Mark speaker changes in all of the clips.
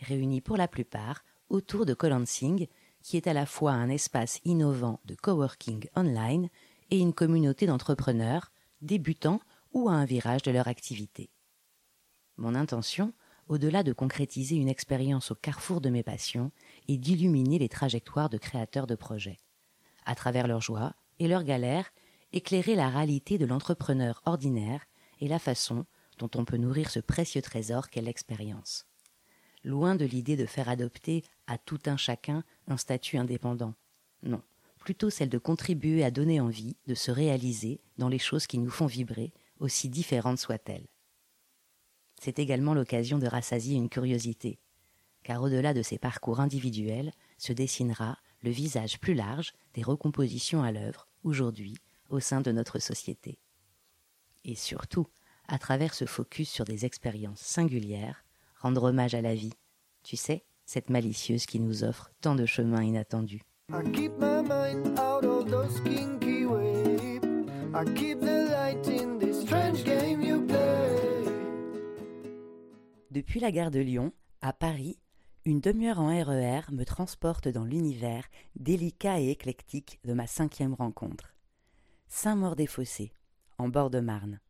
Speaker 1: réunis pour la plupart autour de Colansing, qui est à la fois un espace innovant de coworking online et une communauté d'entrepreneurs, débutants ou à un virage de leur activité. Mon intention, au-delà de concrétiser une expérience au carrefour de mes passions, est d'illuminer les trajectoires de créateurs de projets. À travers leurs joies et leurs galères, éclairer la réalité de l'entrepreneur ordinaire et la façon dont on peut nourrir ce précieux trésor qu'est l'expérience. Loin de l'idée de faire adopter à tout un chacun un statut indépendant. Non, plutôt celle de contribuer à donner envie de se réaliser dans les choses qui nous font vibrer, aussi différentes soient-elles. C'est également l'occasion de rassasier une curiosité, car au-delà de ces parcours individuels se dessinera le visage plus large des recompositions à l'œuvre, aujourd'hui, au sein de notre société. Et surtout, à travers ce focus sur des expériences singulières, rendre hommage à la vie, tu sais, cette malicieuse qui nous offre tant de chemins inattendus. Depuis la gare de Lyon, à Paris, une demi-heure en RER e me transporte dans l'univers délicat et éclectique de ma cinquième rencontre. Saint-Maur-des-Fossés, en bord de Marne.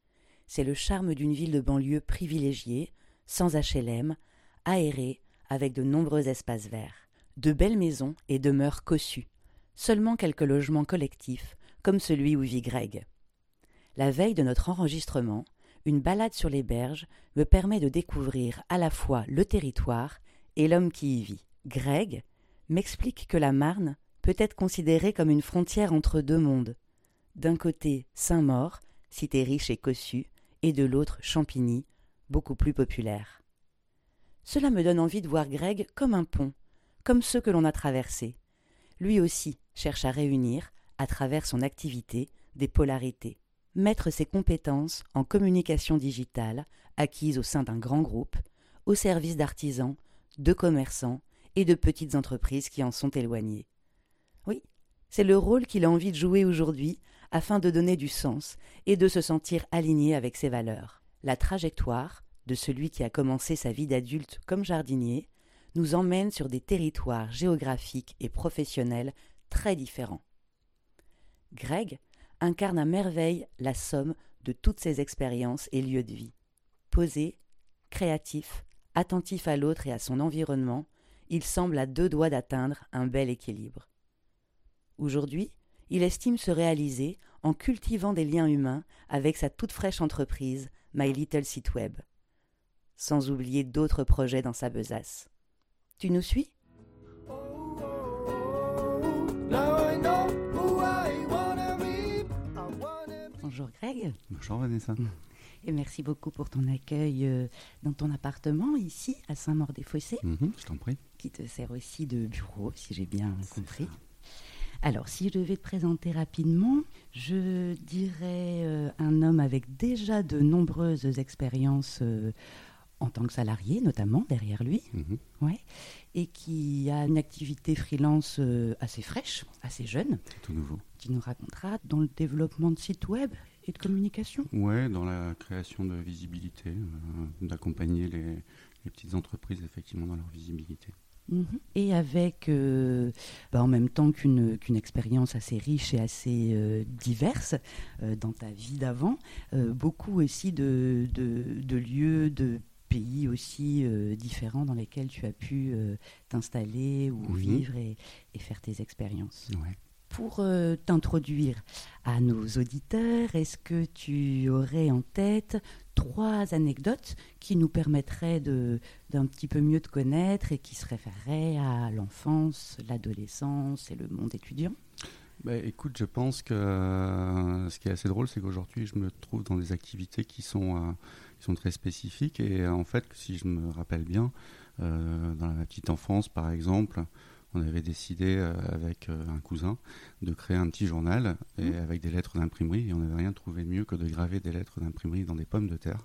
Speaker 1: C'est le charme d'une ville de banlieue privilégiée, sans HLM, aérée, avec de nombreux espaces verts. De belles maisons et demeures cossues. Seulement quelques logements collectifs, comme celui où vit Greg. La veille de notre enregistrement, une balade sur les berges me permet de découvrir à la fois le territoire et l'homme qui y vit. Greg m'explique que la Marne peut être considérée comme une frontière entre deux mondes. D'un côté, Saint-Maur, cité riche et cossue, et de l'autre Champigny, beaucoup plus populaire. Cela me donne envie de voir Greg comme un pont, comme ceux que l'on a traversés. Lui aussi cherche à réunir, à travers son activité, des polarités. Mettre ses compétences en communication digitale, acquises au sein d'un grand groupe, au service d'artisans, de commerçants et de petites entreprises qui en sont éloignées. Oui, c'est le rôle qu'il a envie de jouer aujourd'hui afin de donner du sens et de se sentir aligné avec ses valeurs. La trajectoire de celui qui a commencé sa vie d'adulte comme jardinier nous emmène sur des territoires géographiques et professionnels très différents. Greg incarne à merveille la somme de toutes ses expériences et lieux de vie. Posé, créatif, attentif à l'autre et à son environnement, il semble à deux doigts d'atteindre un bel équilibre. Aujourd'hui, il estime se réaliser en cultivant des liens humains avec sa toute fraîche entreprise, My Little Site Web. Sans oublier d'autres projets dans sa besace. Tu nous suis? Bonjour Greg.
Speaker 2: Bonjour Vanessa.
Speaker 1: Et merci beaucoup pour ton accueil euh, dans ton appartement ici à Saint-Maur-des-Fossés.
Speaker 2: Mhm, je t'en prie.
Speaker 1: Qui te sert aussi de bureau, si j'ai bien compris. Alors, si je devais te présenter rapidement, je dirais euh, un homme avec déjà de nombreuses expériences euh, en tant que salarié, notamment derrière lui, mhm. ouais, et qui a une activité freelance euh, assez fraîche, assez jeune.
Speaker 2: Tout nouveau.
Speaker 1: Qui nous racontera dans le développement de sites web et de communication.
Speaker 2: Ouais, dans la création de visibilité, d'accompagner les, les petites entreprises effectivement dans leur visibilité.
Speaker 1: Mhm. Et avec, euh, bah, en même temps qu'une expérience assez riche et assez euh, diverse euh, dans ta vie d'avant, beaucoup aussi de, de, lieux, de pays aussi différents dans lesquels tu as pu t'installer ou vivre et, et, faire tes expériences.
Speaker 2: Ouais.
Speaker 1: Pour t'introduire à nos auditeurs, est-ce que tu aurais en tête trois anecdotes qui nous permettraient d'un petit peu mieux te connaître et qui se référeraient à l'enfance, l'adolescence et le monde étudiant?
Speaker 2: Bah, écoute, je pense que euh, ce qui est assez drôle, c'est qu'aujourd'hui, je me trouve dans des activités qui sont, euh, qui sont très spécifiques. Et en fait, si je me rappelle bien, dans la petite enfance, par exemple, on avait décidé euh, avec euh, un cousin de créer un petit journal et mmh. avec des lettres d'imprimerie et on n'avait rien trouvé de mieux que de graver des lettres d'imprimerie dans des pommes de terre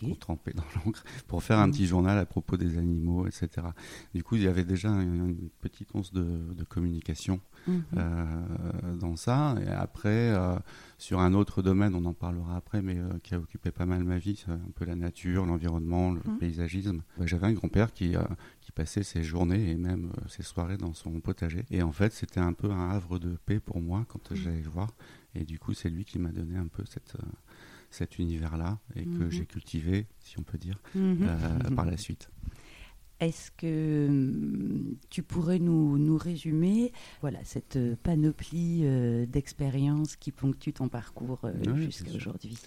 Speaker 2: pour tremper dans l'encre pour faire un mmh. petit journal à propos des animaux etc du coup il y avait déjà une, petite once de, communication mmh. euh, dans ça et après sur un autre domaine on en parlera après mais qui a occupé pas mal ma vie un peu la nature l'environnement le paysagisme bah, j'avais un grand-père qui, passait ses journées et même euh, ses soirées dans son potager. Et en fait, c'était un peu un havre de paix pour moi quand mm. j'allais le voir. Et du coup, c'est lui qui m'a donné un peu cette, euh, cet univers-là et que mm-hmm. j'ai cultivé, si on peut dire, mm-hmm. Euh, par la suite.
Speaker 1: Est-ce que hum, tu pourrais nous, nous résumer voilà, cette panoplie d'expériences qui ponctue ton parcours jusqu'à aujourd'hui?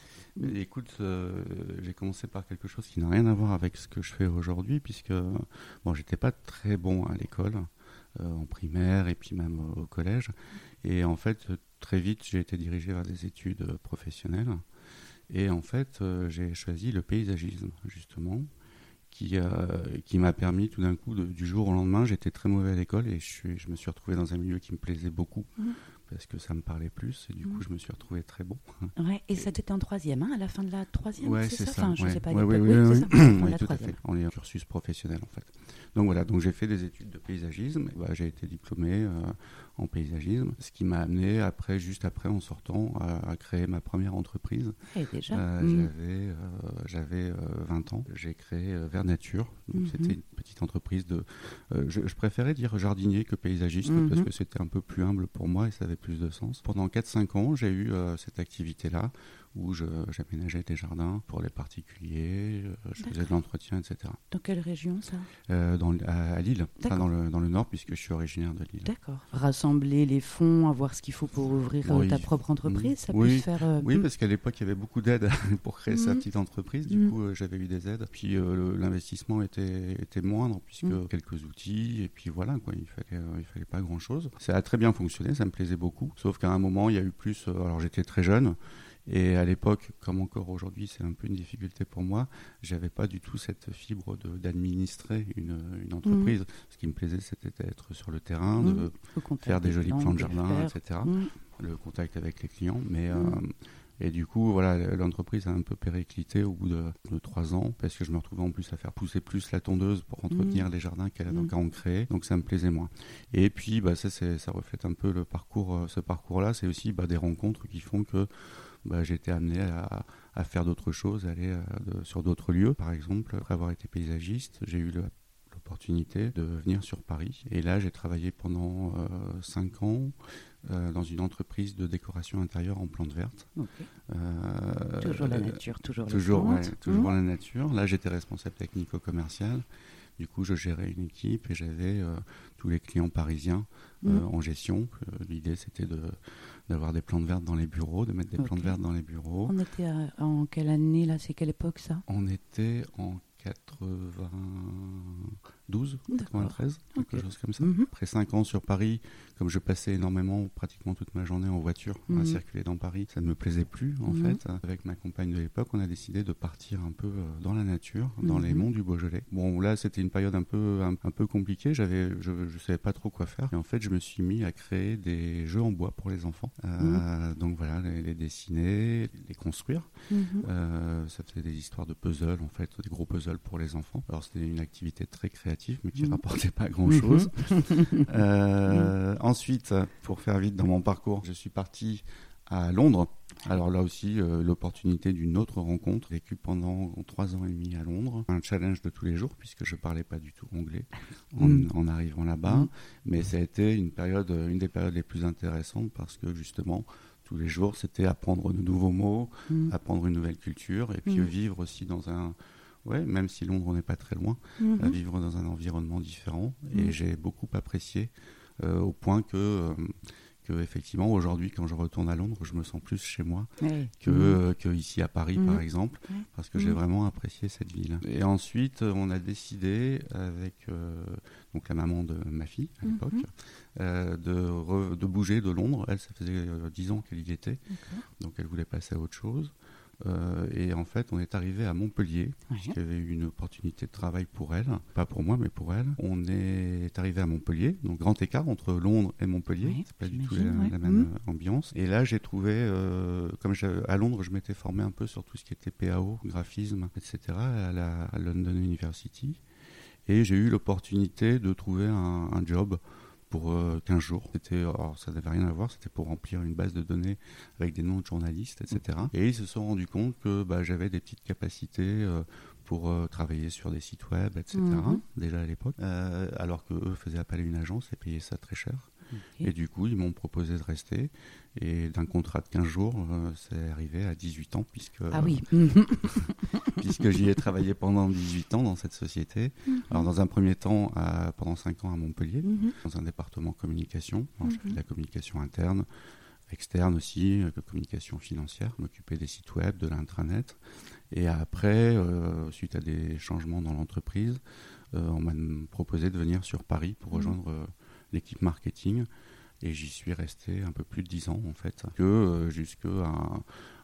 Speaker 2: Écoute, euh, j'ai commencé par quelque chose qui n'a rien à voir avec ce que je fais aujourd'hui, puisque bon, j'étais pas très bon à l'école, euh, en primaire et puis même au collège. Et en fait, très vite, j'ai été dirigé vers des études professionnelles. Et en fait, euh, j'ai choisi le paysagisme, justement, qui, qui m'a permis tout d'un coup, du jour au lendemain, j'étais très mauvais à l'école et je, je, me suis retrouvé dans un milieu qui me plaisait beaucoup. Mmh parce que ça me parlait plus et du coup mm. je me suis retrouvé très bon.
Speaker 1: Ouais, et ça c'était en troisième, hein, à la fin de la troisième,
Speaker 2: ouais, c'est ça,
Speaker 1: ça. Enfin,
Speaker 2: je
Speaker 1: sais pas.
Speaker 2: oui, oui, oui, oui, tout à fait. On est en cursus professionnel en fait. Donc voilà, donc j'ai fait des études de paysagisme. Bah, j'ai été diplômé euh, en paysagisme, ce qui m'a amené après, juste après, en sortant, à, créer ma première entreprise.
Speaker 1: Et déjà.
Speaker 2: Euh, mm. J'avais, 20 euh, ans. J'ai créé Vers Nature. Mm-hmm. C'était une petite entreprise de. Je, préférais dire jardinier que paysagiste parce mm-hmm. que c'était un peu plus humble pour moi et ça avait plus de sens. Pendant 4-5 ans, j'ai eu cette activité-là où j'aménageais des jardins pour les particuliers, euh, je faisais de l'entretien, etc.
Speaker 1: Dans quelle région ça?
Speaker 2: Euh, dans, à, Lille, dans, le, dans le nord, puisque je suis originaire de Lille.
Speaker 1: D'accord. Rassembler les fonds, avoir ce qu'il faut pour ouvrir euh, ta propre entreprise, ça
Speaker 2: oui.
Speaker 1: peut se faire.
Speaker 2: Oui, parce qu'à l'époque, il y avait beaucoup d'aides pour créer sa mhm. petite entreprise. Du mhm. coup, j'avais eu des aides. Puis l'investissement était, était moindre, puisque mhm. quelques outils, et puis voilà, quoi, il fallait, il fallait pas grand-chose. Ça a très bien fonctionné, ça me plaisait beaucoup. Sauf qu'à un moment, il y a eu plus. alors j'étais très jeune. Et à l'époque, comme encore aujourd'hui, c'est un peu une difficulté pour moi, j'avais pas du tout cette fibre d'administrer une, une, entreprise. Mhm. Ce qui me plaisait, c'était d'être sur le terrain, de mhm. faire des jolis plans de jardin, etc. Mhm. Le contact avec les clients. Mais, euh, et du coup, voilà, l'entreprise a un peu périclité au bout de, trois ans parce que je me retrouvais en plus à faire pousser plus la tondeuse pour entretenir les jardins qu'elle a en créé. Donc ça me plaisait moins. Et puis, bah, ça, ça reflète un peu le parcours, euh, ce parcours-là. C'est aussi bah, des rencontres qui font que bah, j'ai été amené à, à faire d'autres choses, aller euh, sur d'autres lieux. Par exemple, après avoir été paysagiste, j'ai eu l'opportunité de venir sur Paris. Et là, j'ai travaillé pendant 5 euh, ans euh, dans une entreprise de décoration intérieure en plantes vertes.
Speaker 1: toujours la nature, toujours,
Speaker 2: toujours, toujours mmh. la nature. Là, j'étais responsable technico-commercial. Du coup, je gérais une équipe et j'avais tous les clients parisiens mmh. en gestion. L'idée, c'était de d'avoir des plantes vertes dans les bureaux, de mettre des plantes vertes dans les bureaux.
Speaker 1: On était en quelle année là? C'est quelle époque ça?
Speaker 2: On était en 92, 93, quelque chose comme ça. Mhm. Après 5 ans sur Paris, comme je passais énormément, pratiquement toute ma journée en voiture à mhm. circuler dans Paris, ça ne me plaisait plus en mhm. fait. Avec ma compagne de l'époque, on a décidé de partir un peu euh, dans la nature, dans les monts du Beaujolais. Bon, là, c'était une période un peu, un, peu compliquée. J'avais, je ne savais pas trop quoi faire. Et en fait, je me suis mis à créer des jeux en bois pour les enfants. Euh, donc voilà, les, dessiner, les construire. Euh, ça faisait des histoires de puzzles, en fait, des gros puzzles pour les enfants. Alors c'était une activité très créative, mais qui ne rapportait pas grand-chose. ensuite, pour faire vite dans mon parcours, je suis parti à Londres. Alors là aussi, euh, l'opportunité d'une autre rencontre, vécue pendant trois ans et demi à Londres. Un challenge de tous les jours, puisque je parlais pas du tout anglais en, arrivant là-bas. Mais ça a été une période, une des périodes les plus intéressantes, parce que justement, tous les jours, c'était apprendre de nouveaux mots, apprendre une nouvelle culture, et puis vivre aussi dans un... Ouais, même si Londres n'est pas très loin, mm-hmm. vivre dans un environnement différent. Et j'ai beaucoup apprécié euh, au point que, euh, que effectivement aujourd'hui quand je retourne à Londres, je me sens plus chez moi que,
Speaker 1: Mhm.
Speaker 2: que ici à Paris
Speaker 1: Mhm.
Speaker 2: par exemple, parce que j'ai
Speaker 1: Mhm.
Speaker 2: vraiment apprécié cette ville. Et ensuite, on a décidé avec euh, donc la maman de ma fille à
Speaker 1: Mhm.
Speaker 2: l'époque euh, de, re- de bouger de Londres. Elle, ça faisait euh, 10 ans qu'elle y était, donc elle voulait passer à autre chose. Euh, et en fait, on est arrivé à Montpellier,
Speaker 1: Ouais.
Speaker 2: puisqu'il y avait eu une opportunité de travail pour elle, pas pour moi, mais pour elle. On est arrivé à Montpellier, donc grand écart entre Londres et Montpellier,
Speaker 1: Ouais,
Speaker 2: c'est pas du tout la,
Speaker 1: j'imagine, ouais.
Speaker 2: la même
Speaker 1: Mhm.
Speaker 2: euh, ambiance. Et là, j'ai trouvé, euh, comme à Londres, je m'étais formé un peu sur tout ce qui était PAO, graphisme, etc., à la à London University. Et j'ai eu l'opportunité de trouver un, un job pour euh, 15 jours. C'était, alors ça n'avait rien à voir, c'était pour remplir une base de données avec des noms de journalistes, etc. Et ils se sont rendus compte que bah, j'avais des petites capacités euh, pour euh, travailler sur des sites web, etc.
Speaker 1: Mhm.
Speaker 2: Déjà à l'époque, Euh, alors que eux faisaient appel à une agence et payaient ça très cher. Et du coup, ils m'ont proposé de rester. Et d'un contrat de 15 jours, euh, c'est arrivé à 18 ans, puisque,
Speaker 1: Ah oui. Mhm.
Speaker 2: puisque j'y ai travaillé pendant 18 ans dans cette société. Alors, dans un premier temps, à- pendant 5 ans à Montpellier,
Speaker 1: Mhm.
Speaker 2: dans un département communication. Alors, fait
Speaker 1: Mhm.
Speaker 2: de la communication interne, externe aussi, euh, communication financière, m'occuper des sites web, de l'intranet. Et après, euh, suite à des changements dans l'entreprise, euh, on m'a proposé de venir sur Paris pour
Speaker 1: Mhm.
Speaker 2: rejoindre l'équipe marketing. Et j'y suis resté un peu plus de 10 ans en fait, que euh, jusqu'à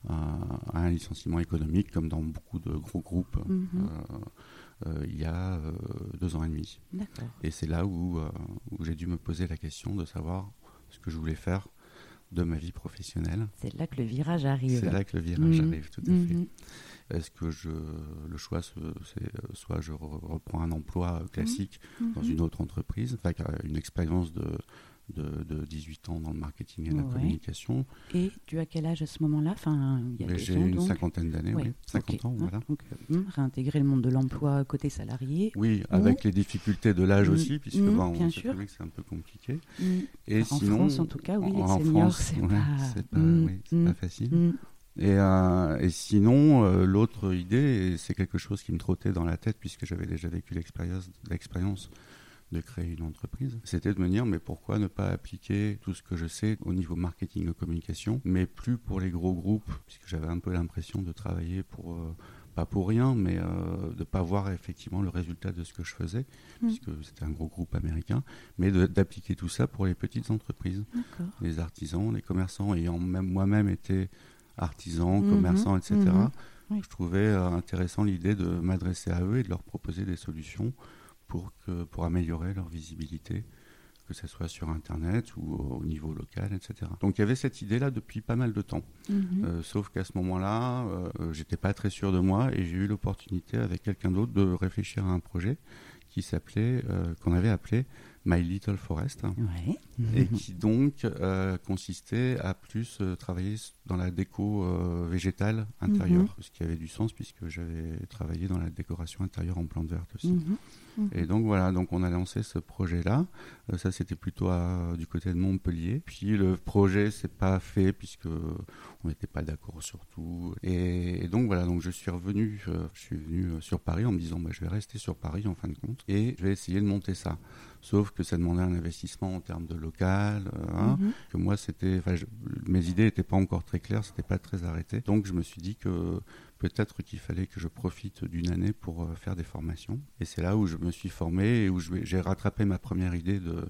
Speaker 2: un, licenciement économique comme dans beaucoup de gros groupes
Speaker 1: Mhm.
Speaker 2: euh, euh, il y a deux ans et demi. Et c'est là où, où j'ai dû me poser la question de savoir ce que je voulais faire de ma vie professionnelle.
Speaker 1: C'est là que le virage arrive.
Speaker 2: C'est là que le virage
Speaker 1: Mhm.
Speaker 2: arrive, tout à fait.
Speaker 1: Mhm.
Speaker 2: Est-ce que je, le choix, c'est soit je re- reprends un emploi classique dans une autre entreprise, avec une expérience de, de, de 18 ans dans le marketing et la communication.
Speaker 1: Et tu as quel age à ce moment-là? Enfin,
Speaker 2: J'ai une
Speaker 1: donc.
Speaker 2: cinquantaine d'années,
Speaker 1: Ouais,
Speaker 2: oui, 50
Speaker 1: ok.
Speaker 2: ans,
Speaker 1: Hein,
Speaker 2: voilà.
Speaker 1: donc, euh, hum, réintégrer le monde de l'emploi côté salarié.
Speaker 2: Oui, avec les difficultés de l'âge
Speaker 1: Mhm.
Speaker 2: aussi, puisque bon,
Speaker 1: bien
Speaker 2: on sait que c'est un peu compliqué.
Speaker 1: Hum,
Speaker 2: Et
Speaker 1: En
Speaker 2: sinon,
Speaker 1: France, en tout cas, oui, les
Speaker 2: en
Speaker 1: seniors,
Speaker 2: France,
Speaker 1: c'est
Speaker 2: ouais,
Speaker 1: pas-
Speaker 2: c'est pas,
Speaker 1: Mm,
Speaker 2: oui,
Speaker 1: mm,
Speaker 2: pas facile. Et, euh, et sinon, euh, l'autre idée, c'est quelque chose qui me trottait dans la tête puisque j'avais déjà vécu l'expérience de créer une entreprise, c'était de me dire mais pourquoi ne pas appliquer tout ce que je sais au niveau marketing et communication, mais plus pour les gros groupes, puisque j'avais un peu l'impression de travailler pour euh, pas pour rien, mais euh, de pas voir effectivement le résultat de ce que je faisais,
Speaker 1: Mm.
Speaker 2: puisque c'était un gros groupe américain, mais d'appliquer tout ça pour les petites entreprises les artisans, les commerçants, ayant même moi-même été artisan,
Speaker 1: Mhm,
Speaker 2: commerçant, etc.
Speaker 1: oui.
Speaker 2: Je trouvais euh, intéressant l'idée de m'adresser à eux et de leur proposer des solutions pour, que, pour améliorer leur visibilité, que ce soit sur Internet ou au niveau local, etc. Donc il y avait cette idée-là depuis pas mal de temps.
Speaker 1: Mhm.
Speaker 2: Euh, sauf qu'à ce moment-là, euh, j'étais pas très sûr de moi et j'ai eu l'opportunité avec quelqu'un d'autre de réfléchir à un projet qui s'appelait, euh, qu'on avait appelé My Little Forest
Speaker 1: Ouais.
Speaker 2: et qui donc euh, consistait à plus travailler dans la déco végétale intérieure,
Speaker 1: Mhm.
Speaker 2: ce qui avait du sens puisque j'avais travaillé dans la décoration intérieure en plantes vertes aussi.
Speaker 1: Mhm.
Speaker 2: Et donc voilà, donc on a lancé ce projet-là. Euh, ça c'était plutôt à- du côté de Montpellier. Puis le projet s'est pas fait puisque on n'était pas d'accord sur tout. Et, et donc voilà, donc je suis revenu, euh, je suis venu euh, sur Paris en me disant bah, je vais rester sur Paris en fin de compte et je vais essayer de monter ça. Sauf que ça demandait un investissement en termes de local. hein,
Speaker 1: Mhm.
Speaker 2: que moi c'était je- mes idées n'étaient pas encore très claires c'était pas très arrêté donc je me suis dit que peut-être qu'il fallait que je profite d'une année pour euh, faire des formations et c'est là où je me suis formé et où j'ai rattrapé ma première idée de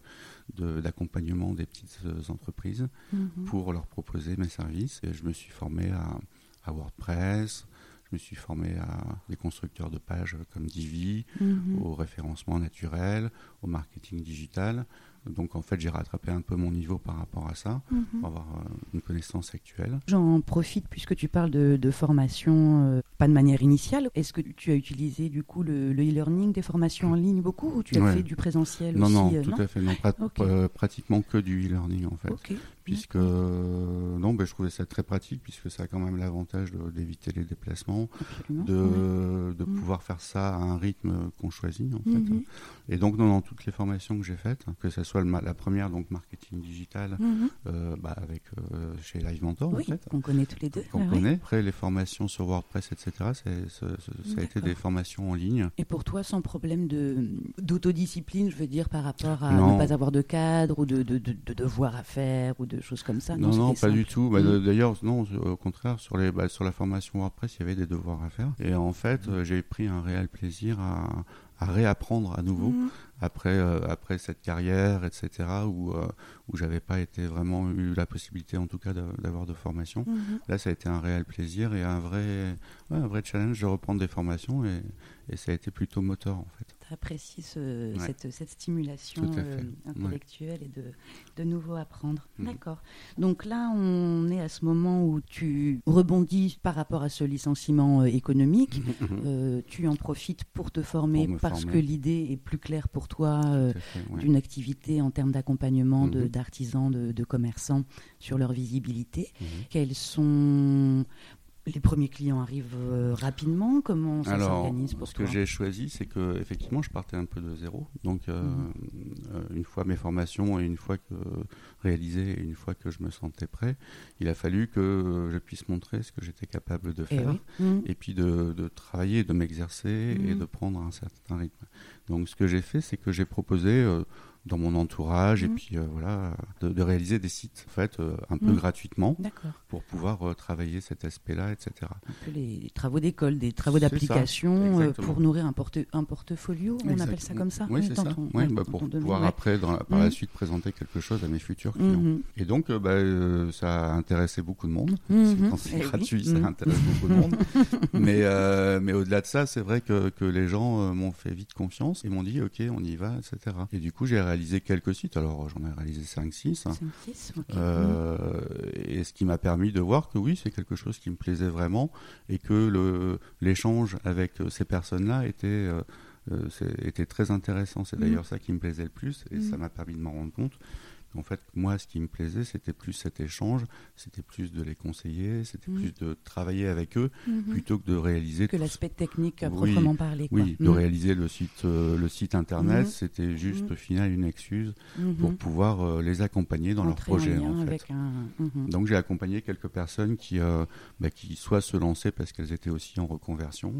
Speaker 2: de- d'accompagnement des petites euh, entreprises
Speaker 1: Mhm.
Speaker 2: pour leur proposer mes services et je me suis formé à, à WordPress je me suis formé à des constructeurs de pages comme Divi,
Speaker 1: Mhm.
Speaker 2: au référencement naturel, au marketing digital. Donc en fait, j'ai rattrapé un peu mon niveau par rapport à ça,
Speaker 1: Mhm.
Speaker 2: pour avoir euh, une connaissance actuelle.
Speaker 1: J'en profite puisque tu parles de, de formation, euh, pas de manière initiale. Est-ce que tu as utilisé du coup le le e-learning, des formations en ligne beaucoup ou tu as
Speaker 2: Ouais.
Speaker 1: fait du présentiel
Speaker 2: Non,
Speaker 1: aussi
Speaker 2: non,
Speaker 1: euh,
Speaker 2: tout à fait, non, prat- euh, pratiquement que du e-learning en fait. Puisque non, ben, je trouvais ça très pratique puisque ça a quand même l'avantage d'éviter les déplacements,
Speaker 1: Absolument.
Speaker 2: de, de
Speaker 1: Mm.
Speaker 2: pouvoir faire ça à un rythme qu'on choisit en fait.
Speaker 1: Mhm.
Speaker 2: Et donc non, dans toutes les formations que j'ai faites, que ce soit le la première donc marketing digital
Speaker 1: Mhm.
Speaker 2: euh, bah, avec euh, chez Live Mentor
Speaker 1: Oui,
Speaker 2: en fait,
Speaker 1: qu'on connaît tous les deux.
Speaker 2: qu'on
Speaker 1: Ah ouais.
Speaker 2: connaît. Après les formations sur WordPress, etc. ça a été des formations en ligne.
Speaker 1: Et pour toi, sans problème d'autodiscipline, je veux dire, par rapport à
Speaker 2: Non.
Speaker 1: ne pas avoir de cadre ou de, de, de, de devoir à faire ou de choses comme ça?
Speaker 2: Non, non, pas du tout. Bah, mm. D'ailleurs, non, au contraire, sur, les, bah, sur la formation WordPress, il y avait des devoirs à faire. Et en fait, mm. j'ai pris un réel plaisir à, à réapprendre à nouveau mm. après, euh, après cette carrière, etc., où, euh, où j'avais pas été vraiment eu la possibilité, en tout cas, d'avoir de, formation. Mm-hmm. Là, ça a été un réel plaisir et un vrai, un vrai challenge de reprendre des formations et, et ça a été plutôt moteur, en fait
Speaker 1: apprécie cette, cette, stimulation euh, intellectuelle et de, de nouveau apprendre. Mhm. D'accord. Donc là, on est à ce moment où tu rebondis par rapport à ce licenciement euh, économique. Euh, tu en profites pour te former parce que l'idée est plus claire pour toi d'une activité en termes d'accompagnement mhm. d'artisans, de, de, commerçants sur leur visibilité. Mhm. Quels sont les premiers clients arrivent euh, rapidement? Comment ça s'organise pour
Speaker 2: ce que j'ai choisi, c'est que effectivement, je partais un peu de zéro. Donc, euh, mhm. euh, une fois mes formations et une fois que réalisées, et une fois que je me sentais prêt, il a fallu que je puisse montrer ce que j'étais capable de eh faire, mhm. et, puis de, travailler, de m'exercer et mhm. de prendre un certain rythme. Donc, ce que j'ai fait, c'est que j'ai proposé dans mon entourage et mmh. puis euh, voilà de, réaliser des sites en fait euh, un peu mmh. gratuitement pour pouvoir euh, travailler cet aspect-là etc
Speaker 1: un peu les, travaux d'école des travaux d'application pour nourrir un, porte, un portfolio on appelle ça comme ça
Speaker 2: oui c'est ça. bah, pour pouvoir après dans par la mmh. suite présenter quelque chose à mes futurs clients. Et donc bah, ça a intéressé beaucoup de monde. Quand c'est eh gratuit ça intéresse beaucoup de monde. Mais mais au-delà de ça c'est vrai que, que les gens m'ont fait vite confiance et m'ont dit ok on y va etc et du coup j'ai réalisé quelques sites, alors j'en ai réalisé 5-6. Euh, et ce qui m'a permis de voir que oui, c'est quelque chose qui me plaisait vraiment et que l'échange avec ces personnes-là était, euh, euh, était très intéressant. C'est mmh. d'ailleurs ça qui me plaisait le plus et ça mmh. m'a permis de m'en rendre compte en fait, moi, ce qui me plaisait, c'était plus cet échange, c'était plus de les conseiller, c'était mhm. plus de travailler avec eux, mhm. plutôt que de réaliser...
Speaker 1: Que l'aspect technique à proprement parler.
Speaker 2: Oui, de mhm. réaliser le site, euh, le site internet, c'était juste au final une excuse pour pouvoir euh, les accompagner dans leur projet. En fait. Donc j'ai accompagné quelques personnes qui, euh, bah, qui soit se lançaient parce qu'elles étaient aussi en reconversion,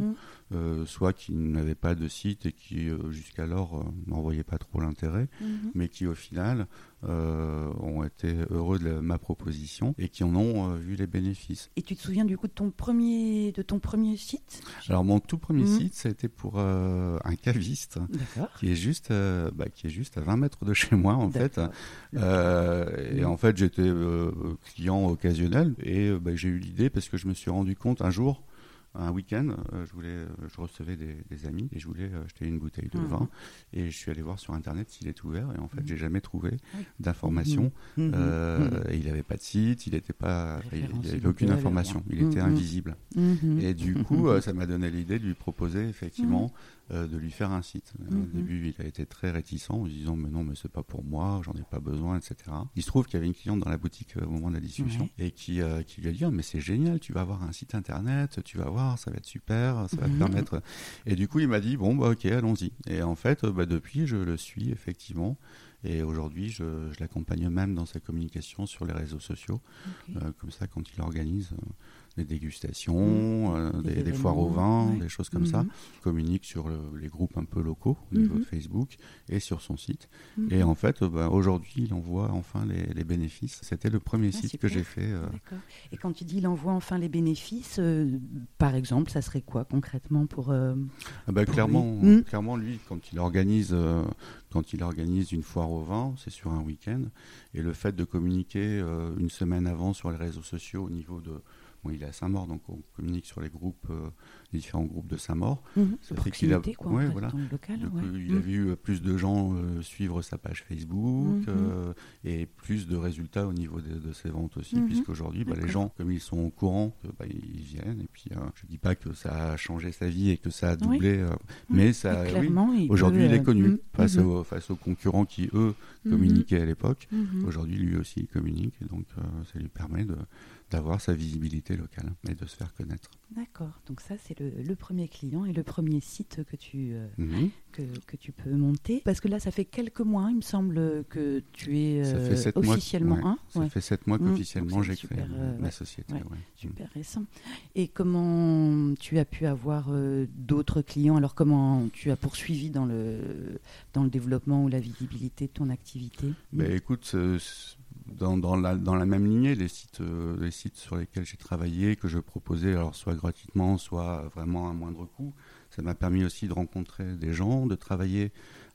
Speaker 2: soit qui n'avaient pas de site et qui jusqu'alors n'en voyaient pas trop l'intérêt, mais qui au final... Euh, ont été heureux de ma proposition et qui en ont euh, vu les bénéfices.
Speaker 1: Et tu te souviens du coup de ton premier, de ton premier site?
Speaker 2: Alors mon tout premier mmh. site, ça a été pour euh, un caviste qui est juste, bah, qui est juste à 20 mètres de chez moi en fait. et en fait, j'étais client occasionnel et bah, j'ai eu l'idée parce que je me suis rendu compte un jour un week-end, euh, je voulais, euh, je recevais des, amis et je voulais euh, acheter une bouteille de mhm. vin et je suis allé voir sur internet s'il est ouvert et en fait mhm. j'ai jamais trouvé d'information. Mhm. il n'avait pas de site, il n'était pas, il avait aucune information, il était invisible. Et du coup, ça m'a donné l'idée de lui proposer effectivement euh, de lui faire un site. Au mhm. début, il a été très réticent en disant mais non, mais c'est pas pour moi, j'en ai pas besoin, etc. Il se trouve qu'il y avait une cliente dans la boutique euh, au moment de la discussion et qui, euh, qui lui a dit oh, mais c'est génial, tu vas avoir un site internet, tu vas voir, ça va être super, ça va te mhm. permettre. Et du coup, il m'a dit bon bah ok, allons-y. Et en fait, bah, depuis, je le suis effectivement. Et aujourd'hui, je, l'accompagne même dans sa communication sur les réseaux sociaux. comme ça, quand il organise des dégustations, mmh. euh, des, foires au vin, des choses comme ça. Il mmh. communique sur les groupes un peu locaux au niveau mmh. de Facebook et sur son site. Et en fait, bah, aujourd'hui, il envoie enfin les, bénéfices. C'était le premier ah, site que j'ai fait. Euh.
Speaker 1: Et quand tu dis il envoie enfin les bénéfices, euh, par exemple, ça serait quoi concrètement pour, ah
Speaker 2: bah, clairement, lui clairement, lui, quand il organise quand il organise une foire au vin, c'est sur un week-end. Et le fait de communiquer une semaine avant sur les réseaux sociaux au niveau de, il est à Saint-Maur, donc on communique sur les groupes, euh, les différents groupes de Saint-Maur.
Speaker 1: Mhm. ça fait qu'il a, ouais, voilà.
Speaker 2: Local, il a mhm. vu euh, plus de gens euh, suivre sa page Facebook mhm. et plus de résultats au niveau de, ses ventes aussi, puisqu'aujourd'hui, bah, les gens, comme ils sont au courant, bah, ils viennent. Et puis, je dis pas que ça a changé sa vie et que ça a doublé, mais ça, aujourd'hui, il est connu face, aux, face aux concurrents qui eux communiquaient à l'époque. Aujourd'hui, lui aussi, il communique, et donc ça lui permet de d'avoir sa visibilité locale et de se faire connaître.
Speaker 1: D'accord, donc ça c'est le, premier client et le premier site que tu, euh, mhm. que, que, tu peux monter. Parce que là ça fait quelques mois, il me semble, que tu es euh, officiellement
Speaker 2: un. Ça fait sept mois mhm. qu'officiellement j'ai créé euh, la société.
Speaker 1: Super récent. Et comment tu as pu avoir d'autres clients? Alors comment tu as poursuivi dans le, dans le développement ou la visibilité de ton activité?
Speaker 2: Ben, Écoute, dans, dans, la, dans la même lignée, les sites, les sites sur lesquels j'ai travaillé, que je proposais, alors soit gratuitement, soit vraiment à moindre coût, ça m'a permis aussi de rencontrer des gens, de travailler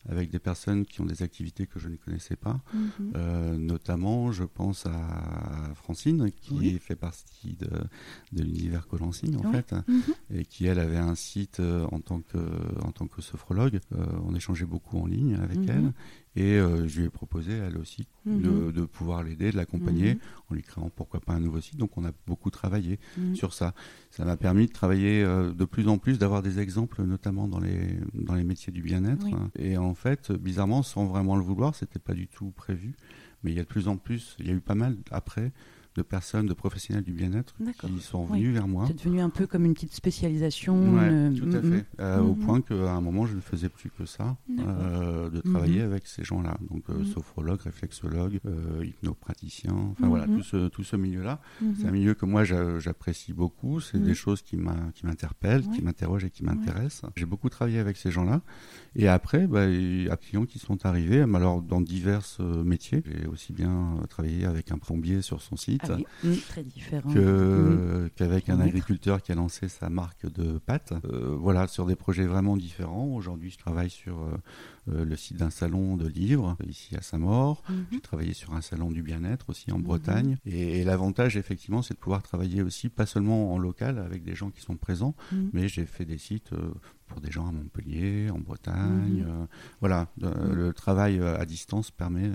Speaker 2: avec des personnes qui ont des activités que je ne connaissais pas. Mhm. Euh, notamment, je pense à Francine, qui fait partie de, de l'univers Colancing, en fait, mhm. et qui, elle, avait un site euh, en tant que, en tant que sophrologue. Euh, on échangeait beaucoup en ligne avec mhm. elle. Et euh, je lui ai proposé, elle aussi, mhm. de, pouvoir l'aider, de l'accompagner, mhm. en lui créant pourquoi pas un nouveau site. Donc on a beaucoup travaillé mhm. sur ça. Ça m'a permis de travailler euh, de plus en plus, d'avoir des exemples, notamment dans les, dans les métiers du bien-être. Et en fait, bizarrement, sans vraiment le vouloir, c'était pas du tout prévu. Mais il y a de plus en plus, il y a eu pas mal après de personnes, de professionnels du bien-être qui sont venus vers moi.
Speaker 1: C'est devenu un peu comme une petite spécialisation.
Speaker 2: Euh, tout à mm, fait. Euh, au mm, point qu'à un moment, je ne faisais plus que ça, euh, de travailler avec ces gens-là. Donc, sophrologue, réflexologue, hypnopraticien, enfin voilà, tout ce, tout ce milieu-là. C'est un milieu que moi, j'apprécie beaucoup. C'est des choses qui m'interpellent, qui m'interrogent et qui m'intéressent. J'ai beaucoup travaillé avec ces gens-là. Et après, bah, il y a clients qui sont arrivés, alors dans divers métiers. J'ai aussi bien travaillé avec un plombier sur son site
Speaker 1: ah mm, très différent.
Speaker 2: qu'avec un agriculteur qui a lancé sa marque de pâtes. Euh, voilà, sur des projets vraiment différents. Aujourd'hui, je travaille sur euh, euh, le site d'un salon de livres ici à Saint-Maur. Mhm. J'ai travaillé sur un salon du bien-être aussi en mhm. Bretagne. Et, l'avantage, effectivement, c'est de pouvoir travailler aussi, pas seulement en local avec des gens qui sont présents, mhm. mais j'ai fait des sites pour des gens à Montpellier, en Bretagne. voilà, le travail à distance permet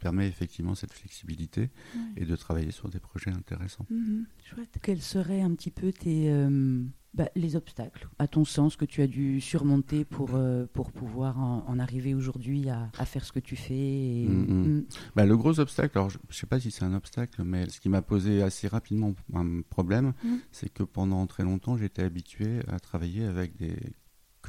Speaker 2: permet effectivement cette flexibilité et de travailler sur des projets intéressants.
Speaker 1: Mhm. chouette. Quels seraient un petit peu tes, euh, bah, les obstacles, à ton sens, que tu as dû surmonter pour, euh, pour pouvoir en, arriver aujourd'hui à, à, faire ce que tu fais mm, mm.
Speaker 2: Mm. Bah, Le gros obstacle, alors je ne sais pas si c'est un obstacle, mais ce qui m'a posé assez rapidement un problème, c'est que pendant très longtemps, j'étais habitué à travailler avec des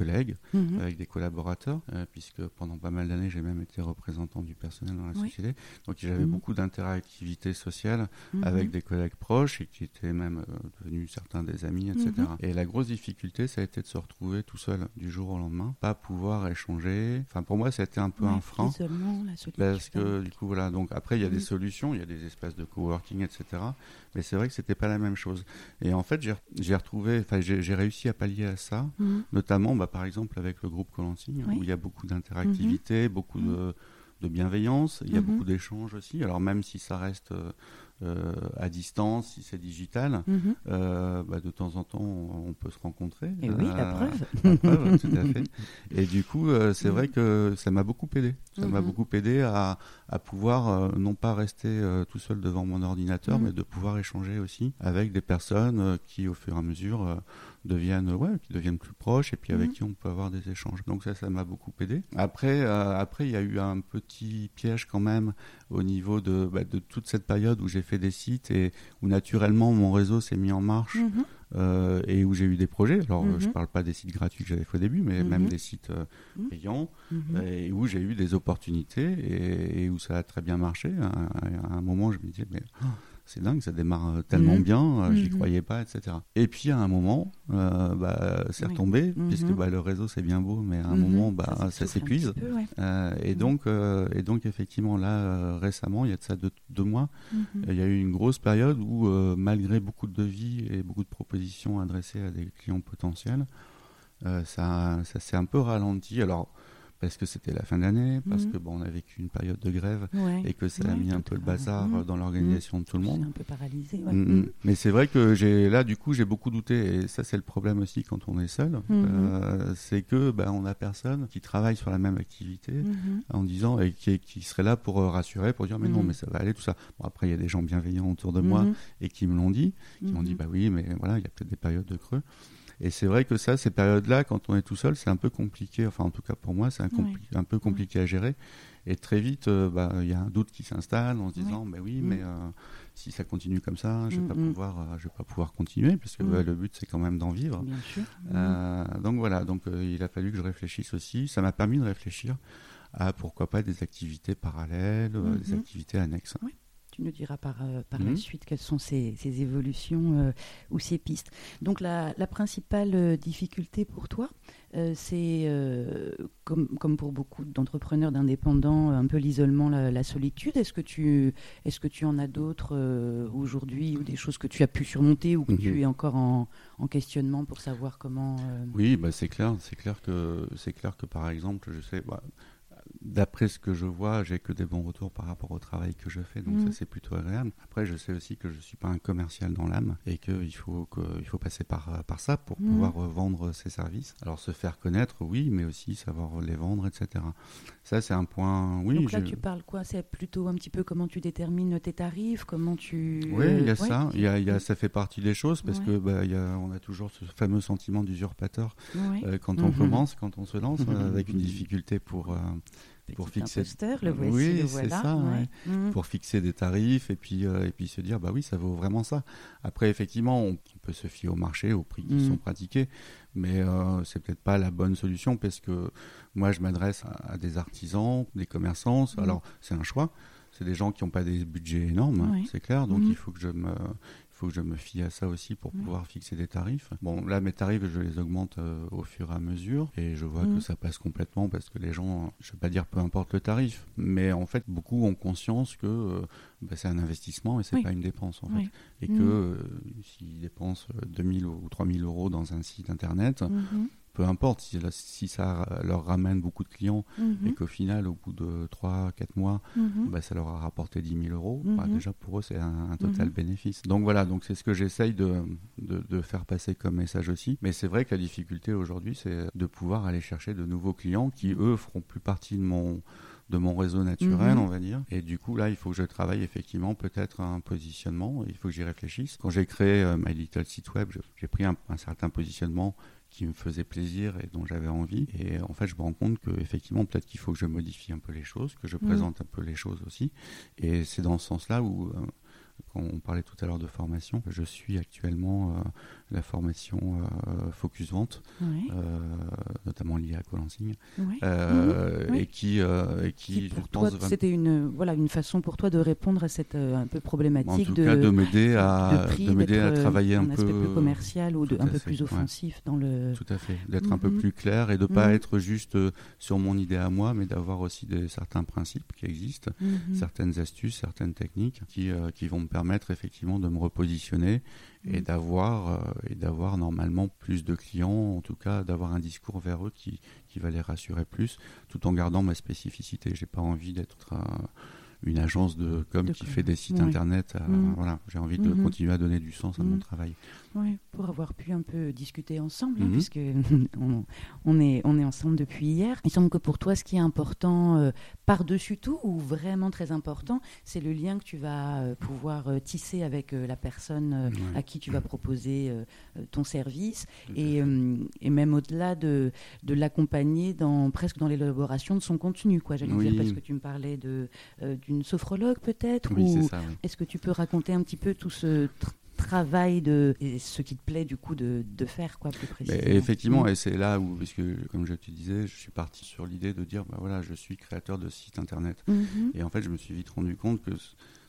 Speaker 2: collègues, mhm. avec des collaborateurs, euh, puisque pendant pas mal d'années, j'ai même été représentant du personnel dans la société. Donc j'avais mhm. beaucoup d'interactivité sociale mhm. avec des collègues proches et qui étaient même euh, devenus certains des amis, etc. Et la grosse difficulté, ça a été de se retrouver tout seul du jour au lendemain, pas pouvoir échanger. Enfin, pour moi, ça a été un peu un frein. Parce que du coup, voilà. Donc après, il y a des solutions, il y a des espaces de coworking, etc. Mais c'est vrai que c'était pas la même chose. Et en fait, j'ai retrouvé, enfin, j'ai réussi à pallier à ça, notamment bah, par exemple avec le groupe Colancy, où il y a beaucoup d'interactivité, mhm. beaucoup de, de, bienveillance, il y a beaucoup d'échanges aussi. Alors même si ça reste euh, euh, à distance, si c'est digital, mhm. euh, bah, de temps en temps, on, peut se rencontrer.
Speaker 1: Et oui, la preuve.
Speaker 2: tout à fait. Et du coup, c'est vrai que ça m'a beaucoup aidé. Ça m'a beaucoup aidé à, à pouvoir non pas rester tout seul devant mon ordinateur, mais de pouvoir échanger aussi avec des personnes qui, au fur et à mesure, deviennent, ouais, qui deviennent plus proches et puis avec mhm. qui on peut avoir des échanges. Donc ça, ça m'a beaucoup aidé. Après, euh, après, il y a eu un petit piège quand même au niveau de, bah, de toute cette période où j'ai fait des sites et où naturellement mon réseau s'est mis en marche. Mhm. Euh, et où j'ai eu des projets. Alors, je ne mhm. parle pas des sites gratuits que j'avais fait au début, mais même des sites euh, payants, et où j'ai eu des opportunités et, où ça a très bien marché. À, un moment, je me disais, mais oh, c'est dingue, ça démarre euh, tellement mhm. bien, euh, j'y mhm. croyais pas, etc. Et puis à un moment, euh, bah, c'est retombé, mhm. puisque bah, le réseau c'est bien beau, mais à un moment, bah, ça, s'épuise. et, donc, et donc, effectivement, là, récemment, il y a de ça deux, mois, il y a eu une grosse période où, malgré beaucoup de devis et beaucoup de propositions adressées à des clients potentiels, ça, ça s'est un peu ralenti. Alors, parce que c'était la fin d'année, parce mhm. que bon, on a vécu une période de grève et que ça a mis un peu le bazar mhm. dans l'organisation de tout le monde.
Speaker 1: un peu paralysé.
Speaker 2: Mm, mm. Mais c'est vrai que j'ai là, du coup, j'ai beaucoup douté et ça, c'est le problème aussi quand on est seul, euh, c'est que ben, on a personne qui travaille sur la même activité en disant et qui, serait là pour euh, rassurer, pour dire mais non, mais ça va aller tout ça. Bon, après, il y a des gens bienveillants autour de moi et qui me l'ont dit, qui m'ont dit bah oui, mais voilà, il y a peut-être des périodes de creux. Et c'est vrai que ça, ces périodes-là, quand on est tout seul, c'est un peu compliqué. Enfin, en tout cas pour moi, c'est un, un, peu compliqué à gérer. Et très vite, euh, bah, il y a un doute qui s'installe en se disant, mais oui, mm. mais euh, si ça continue comme ça, je ne vais, pas mm, mm. pouvoir, euh, je vais pas pouvoir continuer, parce que le but, c'est quand même d'en vivre. donc voilà, donc il a fallu que je réfléchisse aussi. Ça m'a permis de réfléchir à pourquoi pas des activités parallèles, des activités annexes.
Speaker 1: Tu nous diras par, par la mhm. suite quelles sont ces, évolutions ou ces pistes. Donc la, la principale difficulté pour toi, euh, c'est euh, comme, comme, pour beaucoup d'entrepreneurs, d'indépendants, un peu l'isolement, la, solitude. Est-ce que tu, est-ce que tu en as d'autres euh, aujourd'hui ou des choses que tu as pu surmonter ou que tu mhm. es encore en, en, questionnement pour savoir comment
Speaker 2: Oui, bah c'est clair, c'est clair que c'est clair que par exemple, je sais, bah, d'après ce que je vois, j'ai que des bons retours par rapport au travail que je fais, donc ça mm. c'est plutôt agréable. Après, je sais aussi que je suis pas un commercial dans l'âme et qu'il faut il faut passer par par ça pour mm. pouvoir vendre ses services. Alors se faire connaître, oui, mais aussi savoir les vendre, etc. Ça c'est un point. Oui.
Speaker 1: Donc là, tu parles quoi? C'est plutôt un petit peu comment tu détermines tes tarifs, comment tu.
Speaker 2: Oui, il y a ça. Il y a, y a, ça fait partie des choses parce que bah, y a, on a toujours ce fameux sentiment d'usurpateur euh, quand on mm-hmm. commence, quand on se lance, euh, avec une difficulté pour euh,
Speaker 1: pour fixer le voici,
Speaker 2: oui, c'est ça, mmh. pour fixer des tarifs et puis euh, et puis se dire bah oui ça vaut vraiment ça. Après effectivement on, peut se fier au marché, aux prix qui mmh. sont pratiqués, mais euh, c'est peut-être pas la bonne solution parce que moi je m'adresse à, des artisans, des commerçants. Mmh. Alors c'est un choix. C'est des gens qui n'ont pas des budgets énormes, c'est clair. Donc il faut que je me faut que je me fie à ça aussi pour mm. pouvoir fixer des tarifs. Bon, là, mes tarifs, je les augmente euh, au fur et à mesure et je vois que mm. ça passe complètement parce que les gens, je ne vais pas dire peu importe le tarif, mais en fait, beaucoup ont conscience que euh, bah, c'est un investissement et c'est n'est pas une dépense en fait. Et que euh, s'ils dépensent 2000 ou 3000 euros dans un site internet, peu importe si, si, ça leur ramène beaucoup de clients mhm. et qu'au final, au bout de 3-4 mois, mhm. bah, ça leur a rapporté 10 000 euros, bah, mhm. déjà pour eux, c'est un, total bénéfice. Donc voilà, donc c'est ce que j'essaye de, de, faire passer comme message aussi. Mais c'est vrai que la difficulté aujourd'hui, c'est de pouvoir aller chercher de nouveaux clients qui, eux, feront plus partie de mon de mon réseau naturel, on va dire. Et du coup, là, il faut que je travaille effectivement peut-être un positionnement. Il faut que j'y réfléchisse. Quand j'ai créé euh, My Little Site Web, j'ai pris un, certain positionnement qui me faisait plaisir et dont j'avais envie. Et en fait, je me rends compte que effectivement, peut-être qu'il faut que je modifie un peu les choses, que je mmh. présente un peu les choses aussi. Et c'est dans ce sens-là où, euh, quand on parlait tout à l'heure de formation, je suis actuellement euh, la formation euh, Focus Vente, euh, notamment liée à Colansing, euh, et qui, et qui,
Speaker 1: toi, c'était une voilà une façon pour toi de répondre à cette un peu problématique en
Speaker 2: tout de, cas, de m'aider à de, m'aider à travailler un,
Speaker 1: un
Speaker 2: peu
Speaker 1: plus commercial ou de, un peu plus offensif dans le
Speaker 2: tout à fait d'être un peu mhm. plus clair et de pas mhm. être juste sur mon idée à moi, mais d'avoir aussi des, certains principes qui existent, mhm. certaines astuces, certaines techniques qui, qui vont me permettre effectivement de me repositionner et mm. d'avoir euh, et d'avoir normalement plus de clients, en tout cas d'avoir un discours vers eux qui, qui va les rassurer plus, tout en gardant ma spécificité. J'ai pas envie d'être une agence de com qui fait des sites internet. Euh, mm. Voilà, j'ai envie de mm-hmm. continuer à donner du sens à mon mm. travail.
Speaker 1: Oui, pour avoir pu un peu discuter ensemble, hein, mhm. puisque on, est, on est ensemble depuis hier. Il semble que pour toi, ce qui est important euh, par-dessus tout, ou vraiment très important, c'est le lien que tu vas euh, pouvoir euh, tisser avec la personne à qui tu vas proposer ton service, et, et, même au-delà de, de l'accompagner dans, presque dans l'élaboration de son contenu. Quoi, j'allais dire, parce que tu me parlais d'une sophrologue peut-être,
Speaker 2: ou
Speaker 1: est-ce que tu peux raconter un petit peu tout ce travail de et ce qui te plaît du coup de, de faire quoi plus précisément.
Speaker 2: effectivement, mm. et c'est là où, parce que comme je te disais, je suis parti sur l'idée de dire, bah voilà, je suis créateur de site internet. Mm-hmm. Et en fait, je me suis vite rendu compte que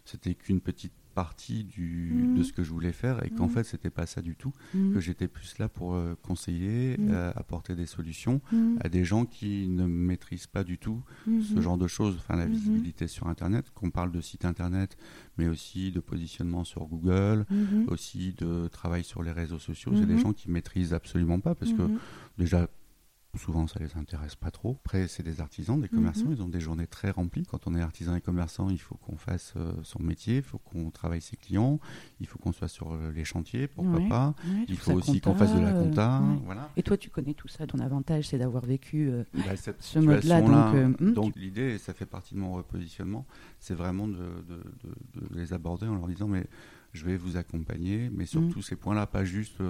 Speaker 2: c'était qu'une petite partie du, de mm. ce que je voulais faire et qu'en mm. fait c'était pas ça du tout que j'étais plus là pour euh, conseiller euh, apporter des solutions à des gens qui ne maîtrisent pas du tout ce genre de choses enfin la visibilité sur internet qu'on parle de site internet mais aussi de positionnement sur Google, mhm. aussi de travail sur les réseaux sociaux. C'est des mhm. gens qui maîtrisent absolument pas parce que mhm. déjà souvent ça les intéresse pas trop. Après, c'est des artisans, des commerçants, ils ont des journées très remplies. Quand on est artisan et commerçant, il faut qu'on fasse euh, son métier, il faut qu'on travaille ses clients, il faut qu'on soit sur euh, les chantiers, pourquoi pas? il faut aussi qu'on fasse de la compta. Voilà.
Speaker 1: Et toi, tu connais tout ça. Ton avantage, c'est d'avoir vécu euh, bah, ce mode-là. Donc,
Speaker 2: hmm, donc l'idée, ça fait partie de mon repositionnement, c'est vraiment de, les aborder en leur disant mais je vais vous accompagner, mais sur mm. tous ces points-là, pas juste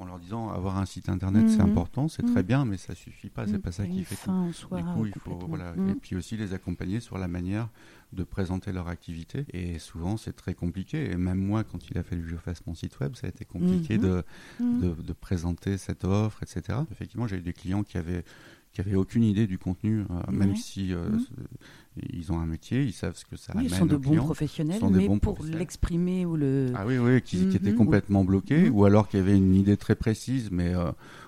Speaker 2: en leur disant avoir un site internet c'est mm. important, c'est très mm. bien, mais ça suffit pas, c'est pas ça qui fait
Speaker 1: tout. du coup, il faut
Speaker 2: voilà, et puis aussi les accompagner sur la manière de présenter leur activité. Et souvent, c'est très compliqué. Et même moi, quand il a fallu que je fasse mon site web, ça a été compliqué de, de, de, présenter cette offre, etc. Effectivement, j'ai eu des clients qui avaient qui avaient aucune idée du contenu, même si mmh. ils ont un métier, ils savent ce que ça oui, amène.
Speaker 1: Ils sont de
Speaker 2: bons
Speaker 1: professionnels, mais pour l'exprimer ou le.
Speaker 2: Ah oui, oui, qui, étaient complètement bloqués, ou alors qui avaient une idée très précise, mais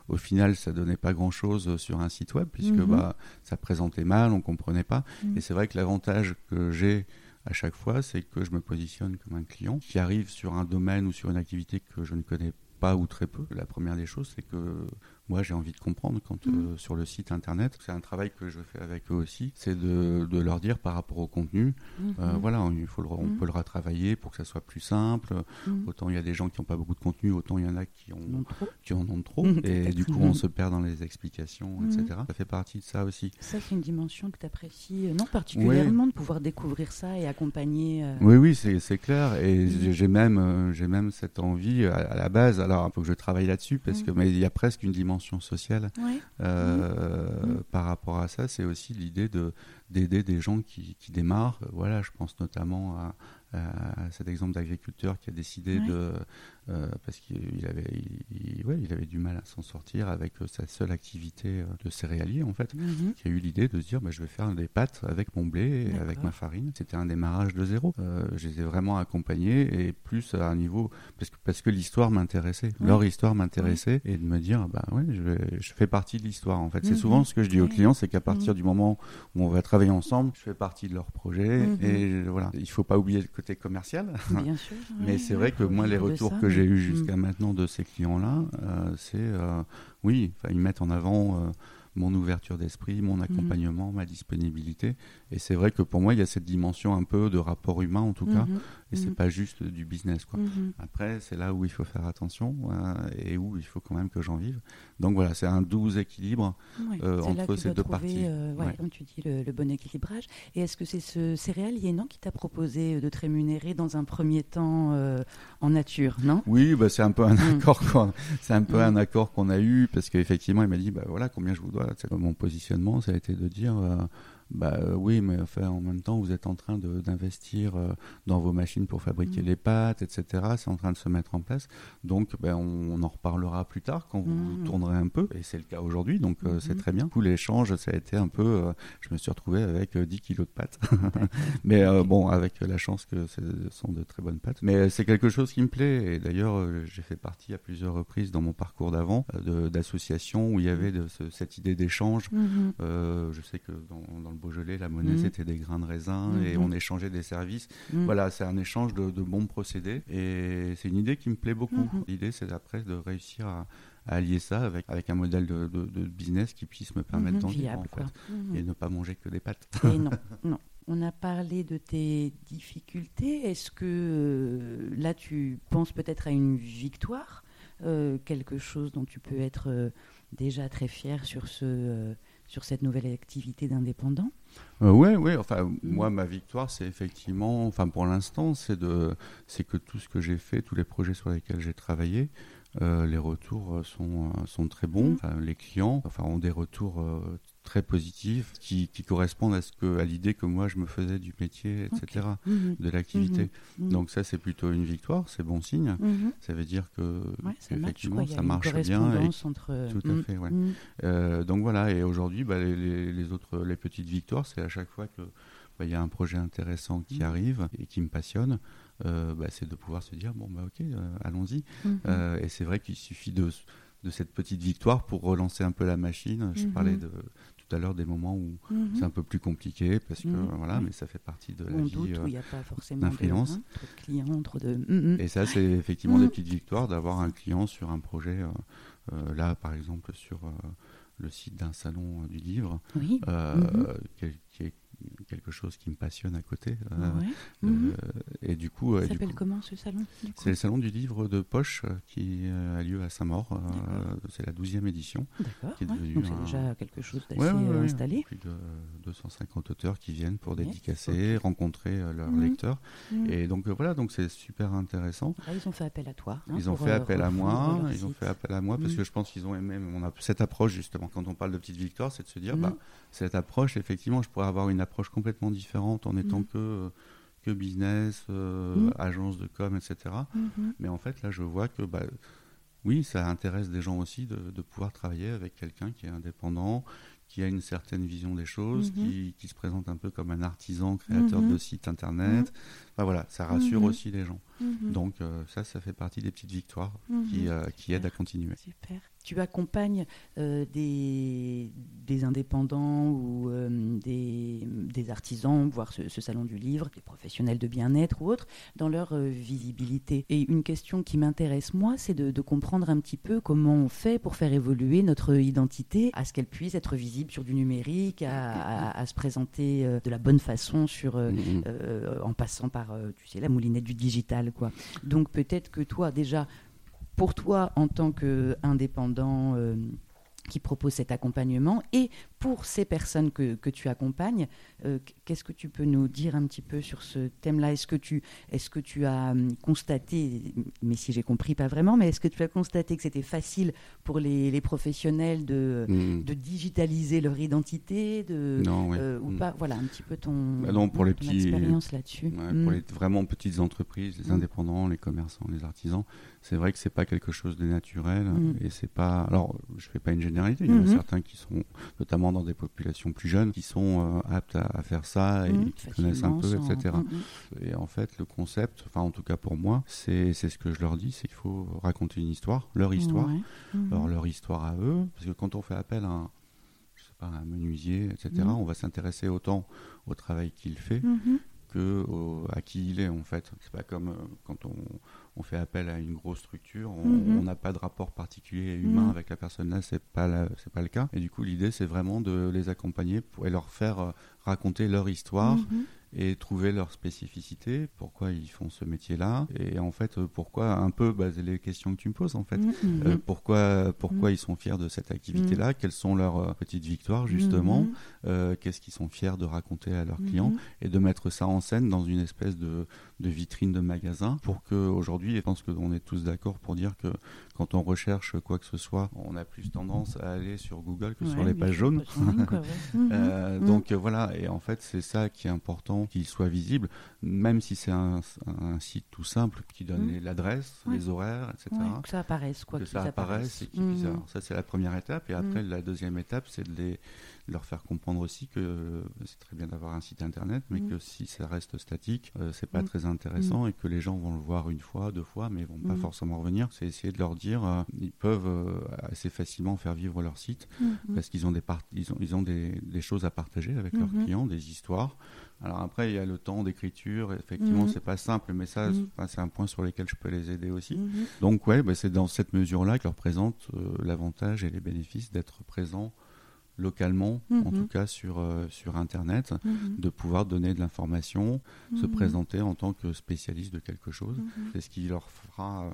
Speaker 2: au final, ça donnait pas grand-chose sur un site web, puisque bah, ça présentait mal, on comprenait pas. Et c'est vrai que l'avantage que j'ai à chaque fois, c'est que je me positionne comme un client qui arrive sur un domaine ou sur une activité que je ne connais pas ou très peu. La première des choses, c'est que moi j'ai envie de comprendre quand mm. euh, sur le site internet, c'est un travail que je fais avec eux aussi, c'est de, de, leur dire par rapport au contenu, mm-hmm. euh, voilà, il faut on mm. peut le retravailler pour que ça soit plus simple. Mm. Autant il y a des gens qui n'ont pas beaucoup de contenu, autant il y en a qui, ont, qui en ont trop, et du coup on se perd dans les explications, etc. Ça fait partie de ça aussi.
Speaker 1: Ça c'est une dimension que tu apprécies, euh, non particulièrement, de pouvoir découvrir ça et accompagner.
Speaker 2: Oui, oui, c'est clair, et j'ai même, j'ai même cette envie à, la base. Alors il faut que je travaille là-dessus parce que mais il y a presque une dimension sociale euh, mmh. par rapport à ça. C'est aussi l'idée de d'aider des gens qui, qui, démarrent. Voilà, je pense notamment à, à cet exemple d'agriculteur qui a décidé de euh, parce qu'il avait, il, ouais, il avait du mal à s'en sortir avec euh, sa seule activité euh, de céréalier en fait, mhm. qui a eu l'idée de se dire bah, je vais faire des pâtes avec mon blé et avec ma farine. C'était un démarrage de zéro. je les ai vraiment accompagnés et plus à un niveau parce que parce que l'histoire m'intéressait, leur histoire m'intéressait et de me dire bah ouais je, je fais partie de l'histoire en fait. C'est mhm. souvent ce que je dis aux clients, c'est qu'à partir mhm. du moment où on va travailler ensemble, je fais partie de leur projet et voilà. Il faut pas oublier le côté commercial,
Speaker 1: Bien sûr,
Speaker 2: mais c'est vrai que moi les retours que j'ai eu jusqu'à mm. maintenant de ces clients-là, euh, c'est euh, oui, ils mettent en avant euh, mon ouverture d'esprit, mon mm. accompagnement, ma disponibilité. Et c'est vrai que pour moi, il y a cette dimension un peu de rapport humain en tout cas, mm-hmm. Et c'est mm-hmm. pas juste du business. Quoi. Mm-hmm. Après, c'est là où il faut faire attention et où il faut quand même que j'en vive. Donc voilà, c'est un doux équilibre euh, entre ces deux parties.
Speaker 1: Euh, comme tu dis, le, bon équilibrage. Et est-ce que c'est ce céréalier non qui t'a proposé de te rémunérer dans un premier temps euh, en nature, non?
Speaker 2: Oui, bah, c'est un peu un mm. accord. C'est un peu un accord qu'on a eu parce qu'effectivement, il m'a dit, bah voilà, combien je vous dois? Mon positionnement, ça a été de dire bah euh, oui, mais enfin, en même temps, vous êtes en train d'investir euh, dans vos machines pour fabriquer mmh. les pâtes, etc. C'est en train de se mettre en place. Donc, ben, on, en reparlera plus tard quand vous mmh. tournerez un peu. Et c'est le cas aujourd'hui, donc euh, c'est mmh. très bien. Tout l'échange, ça a été un peu. je me suis retrouvé avec 10 kilos de pâtes. mais bon, avec la chance que ce sont de très bonnes pâtes. Mais c'est quelque chose qui me plaît. Et d'ailleurs, j'ai fait partie à plusieurs reprises dans mon parcours d'avant d'associations où il y avait de, cette idée d'échange. je sais que dans, dans le Beaujolais, la monnaie, mhm. c'était des grains de raisin et mhm. on échangeait des services. Voilà, c'est un échange de, bons procédés et c'est une idée qui me plaît beaucoup. L'idée, c'est après de réussir à, allier ça avec, avec un modèle de, business qui puisse me permettre d'en vivre en fait, et ne pas manger que des pâtes.
Speaker 1: Et non, non. On a parlé de tes difficultés. Est-ce que euh, là, tu penses peut-être à une victoire, euh, quelque chose dont tu peux être euh, déjà très fier sur ce sur cette nouvelle activité d'indépendant
Speaker 2: Oui, euh, ouais. Enfin, mm. moi, ma victoire, c'est effectivement, enfin, pour l'instant, c'est de, c'est que tout ce que j'ai fait, tous les projets sur lesquels j'ai travaillé, euh, les retours sont, euh, sont très bons. Mm. les clients, enfin, ont des retours très positifs qui, qui, correspondent à ce que à l'idée que moi je me faisais du métier etc mhm. de l'activité mhm. Mhm. donc ça c'est plutôt une victoire c'est bon signe ça veut dire que
Speaker 1: ça effectivement ça marche bien et, entre...
Speaker 2: tout à fait ouais. Euh, donc voilà et aujourd'hui bah, les, les, autres les petites victoires c'est à chaque fois que bah, il y a un projet intéressant qui arrive et qui me passionne euh, bah, c'est de pouvoir se dire bon bah ok euh, allons-y et c'est vrai qu'il suffit de de cette petite victoire pour relancer un peu la machine. Je parlais de, à l'heure des moments où mhm. c'est un peu plus compliqué parce que mhm. voilà, mais ça fait partie de la vie
Speaker 1: il n'y a pas forcément d'influence. De, clients, trop de. Mhm.
Speaker 2: Et ça, c'est effectivement des petites victoires d'avoir un client sur un projet. Euh, euh, là, par exemple, sur euh, le site d'un salon du livre, qui, est quelque chose qui me passionne à côté.
Speaker 1: Euh,
Speaker 2: mhm. et du coup,
Speaker 1: ça s'appelle comment ce salon
Speaker 2: C'est le salon du livre de poche euh, qui euh, a lieu à Saint-Maur. c'est la 12e édition.
Speaker 1: D'accord. Donc c'est déjà quelque chose d'assez installé.
Speaker 2: Plus de 250 auteurs qui viennent pour dédicacer, rencontrer leurs mhm. Lecteurs. Mhm. Et donc voilà, donc c'est super intéressant.
Speaker 1: Ah, ils ont fait appel à toi.
Speaker 2: Hein, ils ont fait appel à moi. Ils ont fait appel à moi parce que je pense qu'ils ont aimé. On a cette approche justement quand on parle de petite victoire, c'est de se dire bah cette approche effectivement, je pourrais avoir une approche complètement différente en étant que, que business, euh, agence de com, etc. Mais en fait, là, je vois que bah, oui, ça intéresse des gens aussi de, pouvoir travailler avec quelqu'un qui est indépendant, qui a une certaine vision des choses, qui, qui, se présente un peu comme un artisan créateur de sites internet. Enfin voilà, ça rassure aussi les gens. Donc ça, ça fait partie des petites victoires qui, qui aident à continuer.
Speaker 1: Super tu accompagnes euh, des, des, indépendants ou euh, des, des, artisans, voire ce, salon du livre, des professionnels de bien-être ou autres, dans leur euh, visibilité. Et une question qui m'intéresse, moi, c'est de, comprendre un petit peu comment on fait pour faire évoluer notre identité à ce qu'elle puisse être visible sur du numérique, à, se présenter de la bonne façon sur, en passant par, tu sais, la moulinette du digital. Quoi. Donc peut-être que toi, déjà, pour toi en tant qu'indépendant euh, qui propose cet accompagnement et pour ces personnes que, que tu accompagnes, euh, qu'est-ce que tu peux nous dire un petit peu sur ce thème-là? Est-ce que, tu, est que tu as hum, constaté, mais si j'ai compris pas vraiment, mais est-ce que tu as constaté que c'était facile pour les, les professionnels de, hmm. de digitaliser leur identité de,
Speaker 2: non,
Speaker 1: euh, ou
Speaker 2: hmm.
Speaker 1: pas? Voilà un petit peu ton,
Speaker 2: bah non, pour les petits,
Speaker 1: expérience là-dessus.
Speaker 2: Pour hmm. les vraiment petites entreprises, les indépendants, les commerçants, les artisans, c'est vrai que c'est pas quelque chose de naturel et c'est pas. Alors, je fais pas une généralité. Il y en a certains qui sont, notamment dans des populations plus jeunes, qui sont euh, aptes à, faire ça et qui connaissent un peu, etc. Et en fait, le concept, enfin en tout cas pour moi, c'est ce que je leur dis, c'est qu'il faut raconter une histoire, leur histoire, alors leur histoire à eux, parce que quand on fait appel à un, je sais pas, un menuisier, etc., on va s'intéresser autant au travail qu'il fait que à qui il est en fait. C'est pas comme euh, quand on, on, fait appel à une grosse structure, on mhm. n'a pas de rapport particulier humain mhm. avec la personne là, c'est pas c'est pas le cas. Et du coup, l'idée c'est vraiment de les accompagner pour, et leur faire euh, raconter leur histoire. Mhm. et trouver leur spécificité, pourquoi ils font ce métier-là, et en fait euh, pourquoi un peu bah, les questions que tu me poses en fait, mm, euh, pourquoi pourquoi ils sont fiers de cette activité-là, quelles sont leurs euh, petites victoires justement, qu'est-ce qu'ils sont fiers de raconter à leurs clients? Et de mettre ça en scène dans une espèce de, de vitrine de magasin pour que aujourd'hui, je pense qu'on est tous d'accord pour dire que quand on recherche quoi que ce soit, on a plus tendance à aller sur Google que sur les pages jaunes. Mhm. Donc voilà, et en fait c'est ça qui est important qu'il soit visible, même si c'est un, site tout simple qui donne mmh. l'adresse, les horaires, etc.
Speaker 1: que ça apparaisse, quoi.
Speaker 2: Que ça apparaisse. Et mmh. Ça, c'est la première étape. Et après, la deuxième étape, c'est de les leur faire comprendre aussi que c'est très bien d'avoir un site internet, mais que si ça reste statique, euh, c'est pas très intéressant et que les gens vont le voir une fois, deux fois, mais vont pas forcément revenir. C'est essayer de leur dire, euh, ils peuvent euh, assez facilement faire vivre leur site parce qu'ils ont des ils ont, ils ont des, des, choses à partager avec leurs clients, des histoires. Alors après, il y a le temps d'écriture. Effectivement, mhm. c'est pas simple, mais ça, c'est un point sur lequel je peux les aider aussi. Mhm. Donc ouais, bah, c'est dans cette mesure-là que leur présente euh, l'avantage et les bénéfices d'être présent localement, en tout cas sur, euh, sur Internet, de pouvoir donner de l'information, se présenter en tant que spécialiste de quelque chose. C'est ce qui leur fera, euh,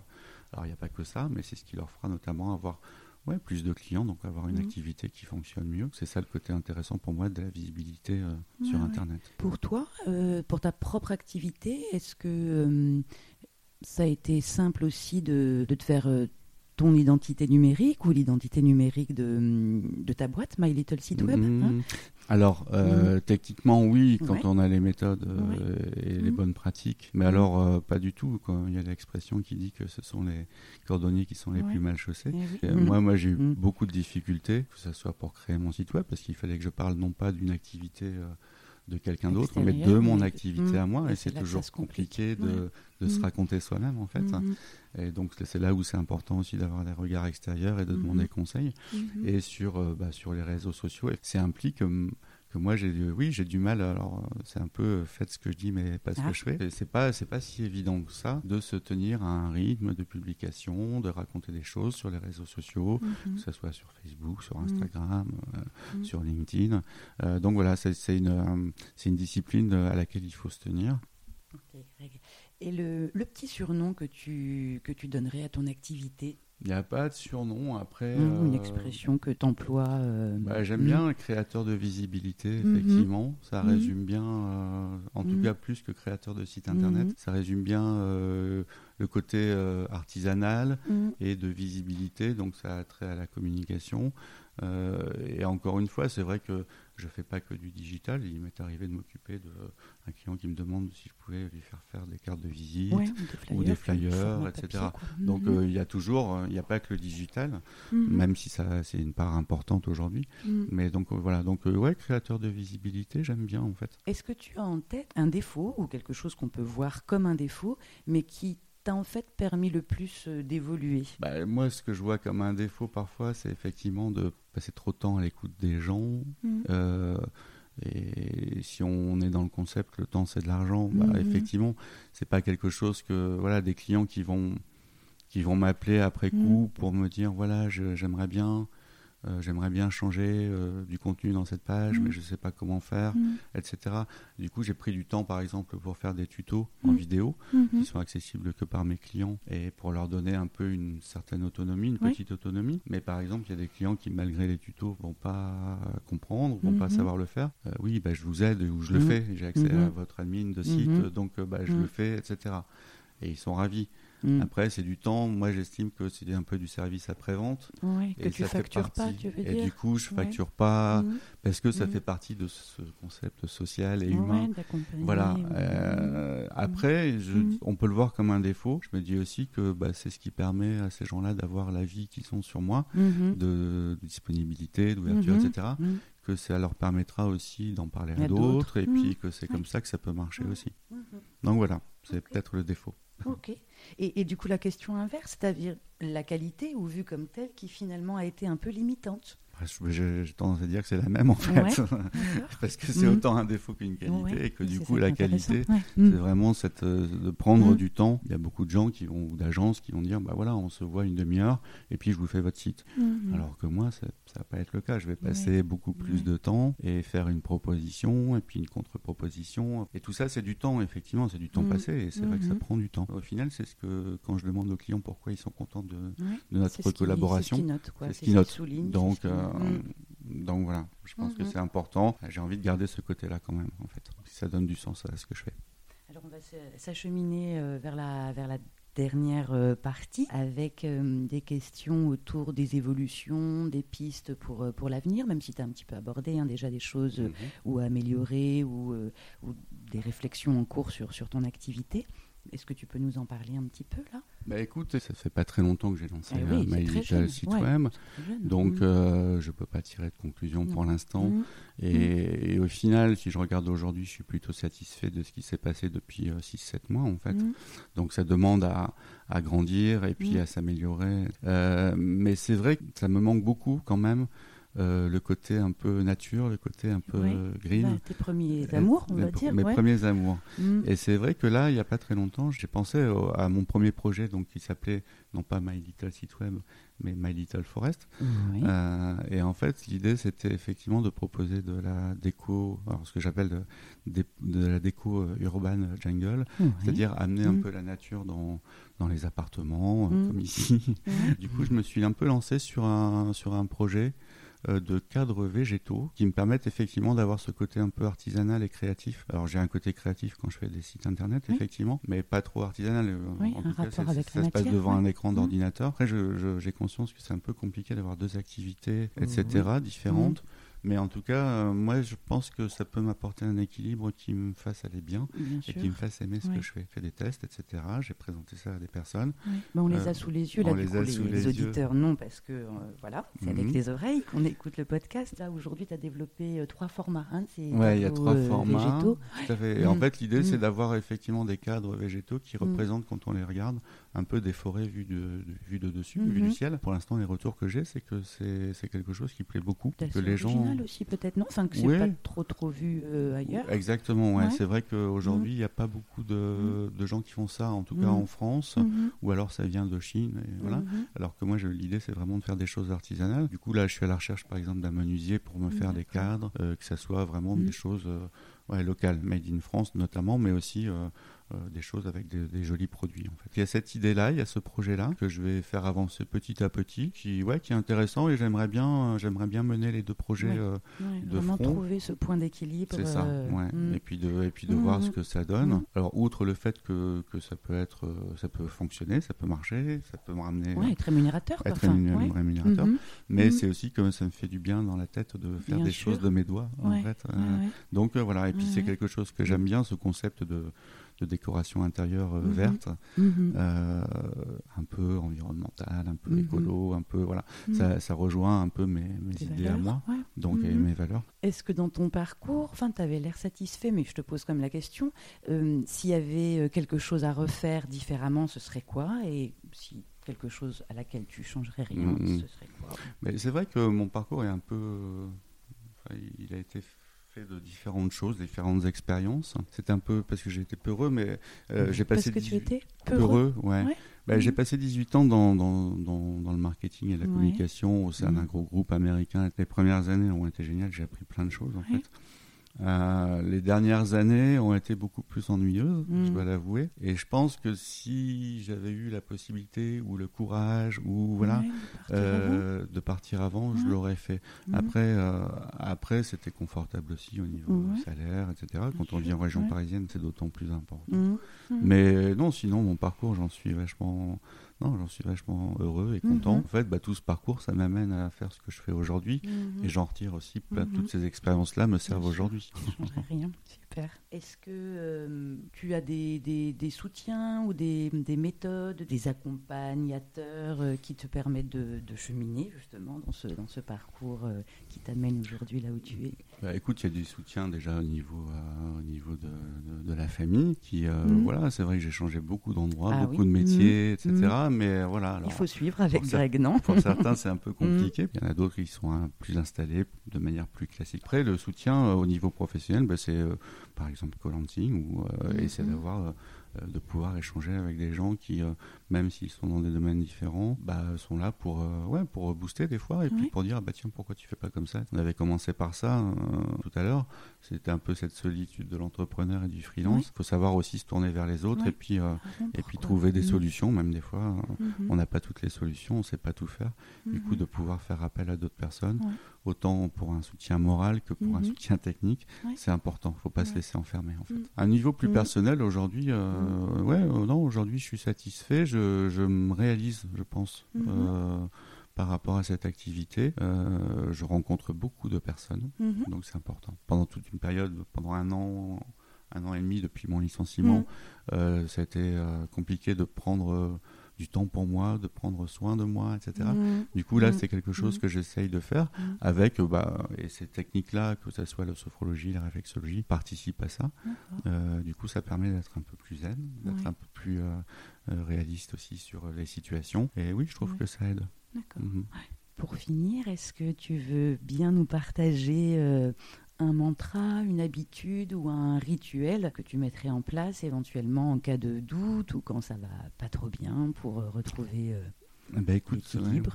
Speaker 2: alors il n'y a pas que ça, mais c'est ce qui leur fera notamment avoir Ouais, plus de clients, donc avoir une mhm. activité qui fonctionne mieux. C'est ça le côté intéressant pour moi de la visibilité euh, sur Internet.
Speaker 1: Pour toi, euh, pour ta propre activité, est-ce que euh, ça a été simple aussi de, de te faire ton identité numérique ou l'identité numérique de, de, ta boîte, My Little Site Web
Speaker 2: hein mmh. Alors, euh, mmh. techniquement, oui, quand on a les méthodes euh, et les mmh. bonnes pratiques. Mais alors, euh, pas du tout. Quand il y a l'expression qui dit que ce sont les cordonniers qui sont les plus mal chaussés. Eh moi, moi j'ai eu beaucoup de difficultés, que ce soit pour créer mon site web, parce qu'il fallait que je parle non pas d'une activité de quelqu'un d'autre, mais de mon activité à moi. Et c'est toujours compliqué de, de se raconter soi-même, en fait. Et donc c'est là où c'est important aussi d'avoir des regards extérieurs et de demander conseil. Et sur, euh, bah, sur les réseaux sociaux, ça implique que moi j'ai oui j'ai du mal alors c'est un peu faites ce que je dis mais pas ce que ah. je fais. C'est pas c'est pas si évident que ça de se tenir à un rythme de publication de raconter des choses sur les réseaux sociaux mhm. que ce soit sur Facebook sur Instagram euh, sur LinkedIn. Euh, donc voilà c'est une c'est une discipline à laquelle il faut se tenir.
Speaker 1: Et le, le, petit surnom que tu, que tu donnerais à ton activité?
Speaker 2: Il n'y a pas de surnom. Après.
Speaker 1: Une euh, expression que tu emploies. Euh,
Speaker 2: bah, J'aime bien créateur de visibilité, mhm. effectivement. Ça mhm. résume bien, euh, en tout mhm. cas plus que créateur de site internet, ça résume bien le côté artisanal mm. et de visibilité, donc ça a trait à la communication. Euh, et encore une fois, c'est vrai que je fais pas que du digital. Il m'est arrivé de m'occuper d'un client qui me demande si je pouvais lui faire faire des cartes de visite ou des flyers, etc. Donc mm-hmm. il y a toujours, il n'y a pas que le digital, mm-hmm. même si ça c'est une part importante aujourd'hui. Mm. Mais donc voilà, donc ouais, créateur de visibilité, j'aime bien en fait.
Speaker 1: Est-ce que tu as en tête un défaut ou quelque chose qu'on peut voir comme un défaut, mais qui t'a en fait permis le plus euh, d'évoluer?
Speaker 2: Bah, Moi, ce que je vois comme un défaut parfois, c'est effectivement de passer trop de temps à l'écoute des gens. Mmh. Euh, et si on est dans le concept, le temps c'est de l'argent, bah, mmh. effectivement, c'est pas quelque chose que voilà des clients qui vont qui vont m'appeler après mmh. coup pour me dire voilà j'aimerais bien euh, j'aimerais bien changer euh, du contenu dans cette page, mais mm. je ne sais pas comment faire, mm. etc. Du coup, j'ai pris du temps, par exemple, pour faire des tutos en mm. vidéo mm-hmm. qui sont accessibles que par mes clients et pour leur donner un peu une certaine autonomie, une petite autonomie. Mais par exemple, il y a des clients qui, malgré les tutos, vont pas comprendre, vont pas mm-hmm. savoir le faire. Euh, oui, bah, je vous aide ou je le fais. J'ai accès à votre admin de site, donc bah, je le fais, etc. Et ils sont ravis. Mm. Après, c'est du temps. Moi, j'estime que c'est un peu du service après-vente.
Speaker 1: Oui, que tu factures pas, tu veux
Speaker 2: et
Speaker 1: dire.
Speaker 2: du coup, je facture pas mm. parce que ça mm. fait partie de ce concept social et humain. Voilà. Euh, après, je, on peut le voir comme un défaut. Je me dis aussi que bah, c'est ce qui permet à ces gens-là d'avoir la vie qu'ils sont sur moi, mm-hmm. de, disponibilité, d'ouverture, mm-hmm. etc que ça leur permettra aussi d'en parler à d'autres et puis que c'est comme ça que ça peut marcher aussi. Mm-hmm. Donc voilà, c'est peut-être le défaut.
Speaker 1: Ok. Et, du coup, la question inverse, c'est-à-dire la qualité, ou vue comme telle, qui finalement a été un peu limitante
Speaker 2: j'ai tendance à dire que c'est la même en fait, parce que c'est mhm. autant un défaut qu'une qualité, et que du coup la qualité, c'est mhm. vraiment cette, euh, de prendre mhm. du temps. Il y a beaucoup de gens qui vont, ou d'agences qui vont dire, bah voilà, on se voit une demi-heure, et puis je vous fais votre site. Alors que moi, ça, ça va pas être le cas. Je vais passer beaucoup plus de temps et faire une proposition, et puis une contre-proposition. Et tout ça, c'est du temps, effectivement, c'est du temps passé, et c'est vrai que ça prend du temps. Au final, c'est ce que, quand je demande aux clients pourquoi ils sont contents de, de notre collaboration,
Speaker 1: c'est ce qu'ils notent.
Speaker 2: Donc, euh, donc voilà, je pense que mhm. c'est important. J'ai envie de garder ce côté-là quand même, en fait. Ça donne du sens à ce que je fais.
Speaker 1: Alors on va s'acheminer euh, vers la, vers la dernière euh, partie avec des questions autour des évolutions, des pistes pour, pour l'avenir, même si tu as un petit peu abordé hein, déjà des choses mhm. ou améliorer ou, ou, des réflexions en cours sur, sur ton activité. Est-ce que tu peux nous en parler un petit peu là?
Speaker 2: Bah écoute, ça fait pas très longtemps que j'ai lancé eh oui, euh, site web, donc mm. euh, je peux pas tirer de conclusion pour l'instant. Mm. Mm. Et, au final, si je regarde aujourd'hui, je suis plutôt satisfait de ce qui s'est passé depuis 6-7 euh, mois en fait. Donc ça demande à, à grandir et puis à s'améliorer. Euh, mais c'est vrai que ça me manque beaucoup quand même euh, le côté un peu nature, le côté un peu green. Bah,
Speaker 1: tes premiers amours, on va dire.
Speaker 2: Mes premiers amours. Mm. Et c'est vrai que là, il n'y a pas très longtemps, j'ai pensé à mon premier projet, donc qui s'appelait non pas My Little Site Web, mais My Little Forest. Euh, et en fait, l'idée, c'était effectivement de proposer de la déco, alors ce que j'appelle de, la déco euh, urban jungle, c'est-à-dire amener un mm. peu la nature dans, dans les appartements, mm. comme ici. du coup, je me suis un peu lancé sur un, sur un projet de cadres végétaux qui me permettent effectivement d'avoir ce côté un peu artisanal et créatif. Alors j'ai un côté créatif quand je fais des sites internet, effectivement, mais pas trop artisanal. Euh,
Speaker 1: oui, en tout cas, ça,
Speaker 2: se passe devant un écran mmh. d'ordinateur. Après, j'ai conscience que c'est un peu compliqué d'avoir deux activités, etc., différentes. Mmh. Mais en tout cas, euh, moi, je pense que ça peut m'apporter un équilibre qui me fasse aller bien, et qui me fasse aimer ce que je fais. Je fais des tests, etc. J'ai présenté ça à des personnes.
Speaker 1: on les a euh, sous les yeux, là, du coup, les, auditeurs, non, parce que, euh, voilà, c'est avec mhm. les oreilles qu'on écoute le podcast. Là, aujourd'hui, tu as développé trois formats. Hein,
Speaker 2: oui, il y a trois formats. Végétaux. Tout à fait. Et en mm. fait, l'idée, c'est mm. d'avoir effectivement des cadres végétaux qui mm. représentent, quand on les regarde, un peu des forêts vues de, vue de dessus, vues du mhm. ciel. Pour l'instant, les retours que j'ai, c'est que c'est quelque chose qui plaît beaucoup.
Speaker 1: Que les gens aussi peut-être non, enfin que c'est pas trop trop vu euh, ailleurs.
Speaker 2: Exactement, ouais. c'est vrai qu'aujourd'hui, il n'y a pas beaucoup de, mhm. de, gens qui font ça, en tout cas en France, ou alors ça vient de Chine, et voilà. Alors que moi, l'idée, c'est vraiment de faire des choses artisanales. Du coup, là, je suis à la recherche, par exemple, d'un menuisier pour me faire des cadres, euh, que ça soit vraiment des choses euh, ouais, locales, made in France notamment, mais aussi des choses avec des, jolis produits. En fait. Il y a cette idée-là, il y a ce projet-là que je vais faire avancer petit à petit, qui, ouais, qui est intéressant et j'aimerais bien, j'aimerais bien mener les deux projets de
Speaker 1: vraiment trouver ce point d'équilibre.
Speaker 2: C'est ça, ouais. Mm. Et puis de, et puis de voir ce que ça donne. Alors, outre le fait que, que ça peut être, ça peut fonctionner, ça peut marcher, ça peut me ramener.
Speaker 1: Ouais, être rémunérateur.
Speaker 2: Être rémunérateur. Mm-hmm. Mais c'est aussi que ça me fait du bien dans la tête de faire des choses de mes doigts, en fait. Donc voilà, et puis c'est quelque chose que j'aime bien, ce concept de, de décoration intérieure euh, mhm. verte, mhm. Euh, un peu environnementale, un peu mhm. écolo, un peu voilà, ça, ça, rejoint un peu mes, mes idées à moi, donc et mes valeurs.
Speaker 1: Est-ce que dans ton parcours, enfin, tu avais l'air satisfait, mais je te pose quand même la question, euh, s'il y avait quelque chose à refaire différemment, ce serait quoi? Et si quelque chose à laquelle tu changerais rien, ce serait quoi?
Speaker 2: C'est vrai que mon parcours est un peu, il a été de différentes choses, différentes expériences. C'est un peu parce que j'ai été peureux, mais euh, j'ai passé.
Speaker 1: Parce que tu étais
Speaker 2: peureux, ouais. Bah, j'ai passé 18 ans dans, dans, dans, le marketing et la communication au sein d'un gros groupe américain. Les premières années ont été géniales, j'ai appris plein de choses en fait. Euh, les dernières années ont été beaucoup plus ennuyeuses, je mm. dois l'avouer. Et je pense que si j'avais eu la possibilité ou le courage ou voilà euh, de partir avant, je l'aurais fait. Mm. Après, euh, après c'était confortable aussi au niveau salaire, etc. Quand on vit en région parisienne, c'est d'autant plus important. Mm. Mais non, sinon mon parcours, j'en suis vachement non, j'en suis vachement heureux et content. Mhm. En fait, bah, tout ce parcours, ça m'amène à faire ce que je fais aujourd'hui. Mhm. Et j'en retire aussi, bah, toutes mhm. ces expériences-là me servent aujourd'hui.
Speaker 1: rien, Est-ce que euh, tu as des, des, soutiens ou des, des, méthodes, des accompagnateurs euh, qui te permettent de, de, cheminer justement dans ce, dans ce parcours euh, qui t'amène aujourd'hui là où tu es?
Speaker 2: Bah, Écoute, il y a du soutien déjà au niveau, au niveau de, de, la famille. Qui, voilà, c'est vrai que j'ai changé beaucoup d'endroits, ah beaucoup de métiers, etc mais voilà.
Speaker 1: Il faut suivre avec Greg, non?
Speaker 2: Pour certains, c'est un peu compliqué. Il y en a d'autres qui sont hein, plus installés de manière plus classique. Après, le soutien euh, au niveau professionnel, bah, c'est euh, par exemple Colanting, ou euh, mm-hmm. essayer d'avoir de pouvoir échanger avec des gens qui, même s'ils sont dans des domaines différents, bah, sont là pour, ouais, pour booster des fois et puis pour dire bah tiens pourquoi tu fais pas comme ça? On avait commencé par ça tout à l'heure. C'était un peu cette solitude de l'entrepreneur et du freelance. Il faut savoir aussi se tourner vers les autres et puis, euh, et puis trouver des mm. solutions. Même des fois, euh, mm-hmm. on n'a pas toutes les solutions, on ne sait pas tout faire. Du coup, mm-hmm. de pouvoir faire appel à d'autres personnes, autant pour un soutien moral que pour un mm-hmm. soutien technique, c'est important. Il ne faut pas se laisser enfermer. En fait. Mm. À un niveau plus personnel, aujourd'hui, euh, ouais, non, aujourd'hui, je suis satisfait. Je, je, me réalise, je pense par rapport à cette activité. Euh, je rencontre beaucoup de personnes, mhm. donc c'est important. Pendant toute une période, pendant un an, un an et demi depuis mon licenciement, mhm. euh, ça a été euh, compliqué de prendre du temps pour moi, de prendre soin de moi, etc. Mhm. Du coup, là, c'est quelque chose que j'essaye de faire avec, bah, et ces techniques-là, que ce soit la sophrologie, la réflexologie, participent à ça. du coup, ça permet d'être un peu plus zen, d'être un peu plus réaliste aussi sur les situations. Et oui, je trouve que ça aide. D'accord.
Speaker 1: Mhm. Pour finir, est-ce que tu veux bien nous partager euh, un mantra, une habitude ou un rituel que tu mettrais en place éventuellement en cas de doute ou quand ça va pas trop bien pour euh, retrouver euh,
Speaker 2: bah écoute,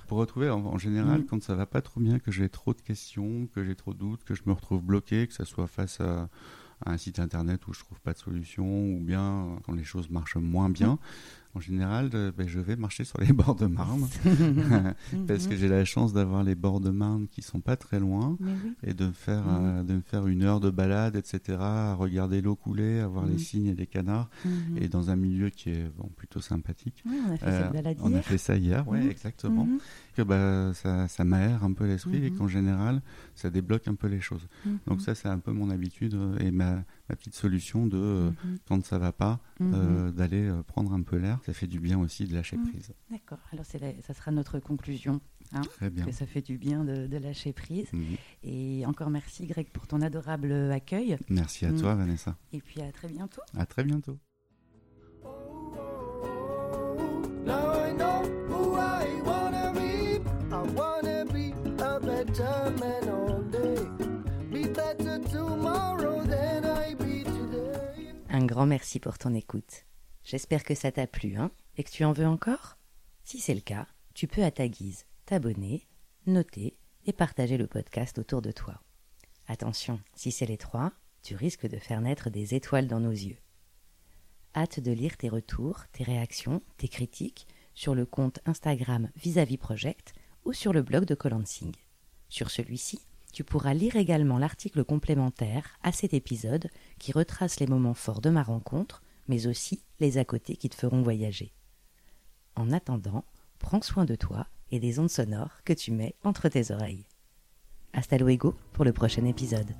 Speaker 2: pour retrouver en, général quand ça va pas trop bien, que j'ai trop de questions, que j'ai trop de doutes, que je me retrouve bloqué, que ça soit face à, un site internet où je trouve pas de solution ou bien quand les choses marchent moins bien en général, ben, je vais marcher sur les bords de Marne parce que j'ai la chance d'avoir les bords de Marne qui sont pas très loin et de me faire mhm. euh, de me faire une heure de balade, etc. À regarder l'eau couler, à voir les cygnes et les canards mhm. et dans un milieu qui est bon, plutôt sympathique.
Speaker 1: on a fait cette euh, balade
Speaker 2: On a fait ça hier, ouais, mhm. exactement. Que bah, ça, ça m'aère un peu l'esprit et qu'en général, ça débloque un peu les choses. Donc ça, c'est un peu mon habitude et ma ma petite solution de, euh, mhm. quand ça va pas, euh, mhm. d'aller euh, prendre un peu l'air. Ça fait du bien aussi de lâcher mhm. prise.
Speaker 1: D'accord. Alors ça sera notre conclusion. Hein, Très bien. Que ça fait du bien de, lâcher prise. Et encore merci Greg pour ton adorable accueil.
Speaker 2: Merci à toi Vanessa.
Speaker 1: Et puis à très bientôt.
Speaker 2: À très bientôt.
Speaker 1: Un grand merci pour ton écoute. J'espère que ça t'a plu, hein, et que tu en veux encore? Si c'est le cas, tu peux à ta guise t'abonner, noter et partager le podcast autour de toi. Attention, si c'est les trois, tu risques de faire naître des étoiles dans nos yeux. hâte de lire tes retours, tes réactions, tes critiques sur le compte Instagram Vis-à-vis Project ou sur le blog de Colansing. Sur celui-ci, tu pourras lire également l'article complémentaire à cet épisode qui retrace les moments forts de ma rencontre, mais aussi les à côté qui te feront voyager. En attendant, prends soin de toi et des ondes sonores que tu mets entre tes oreilles. Hasta luego pour le prochain épisode.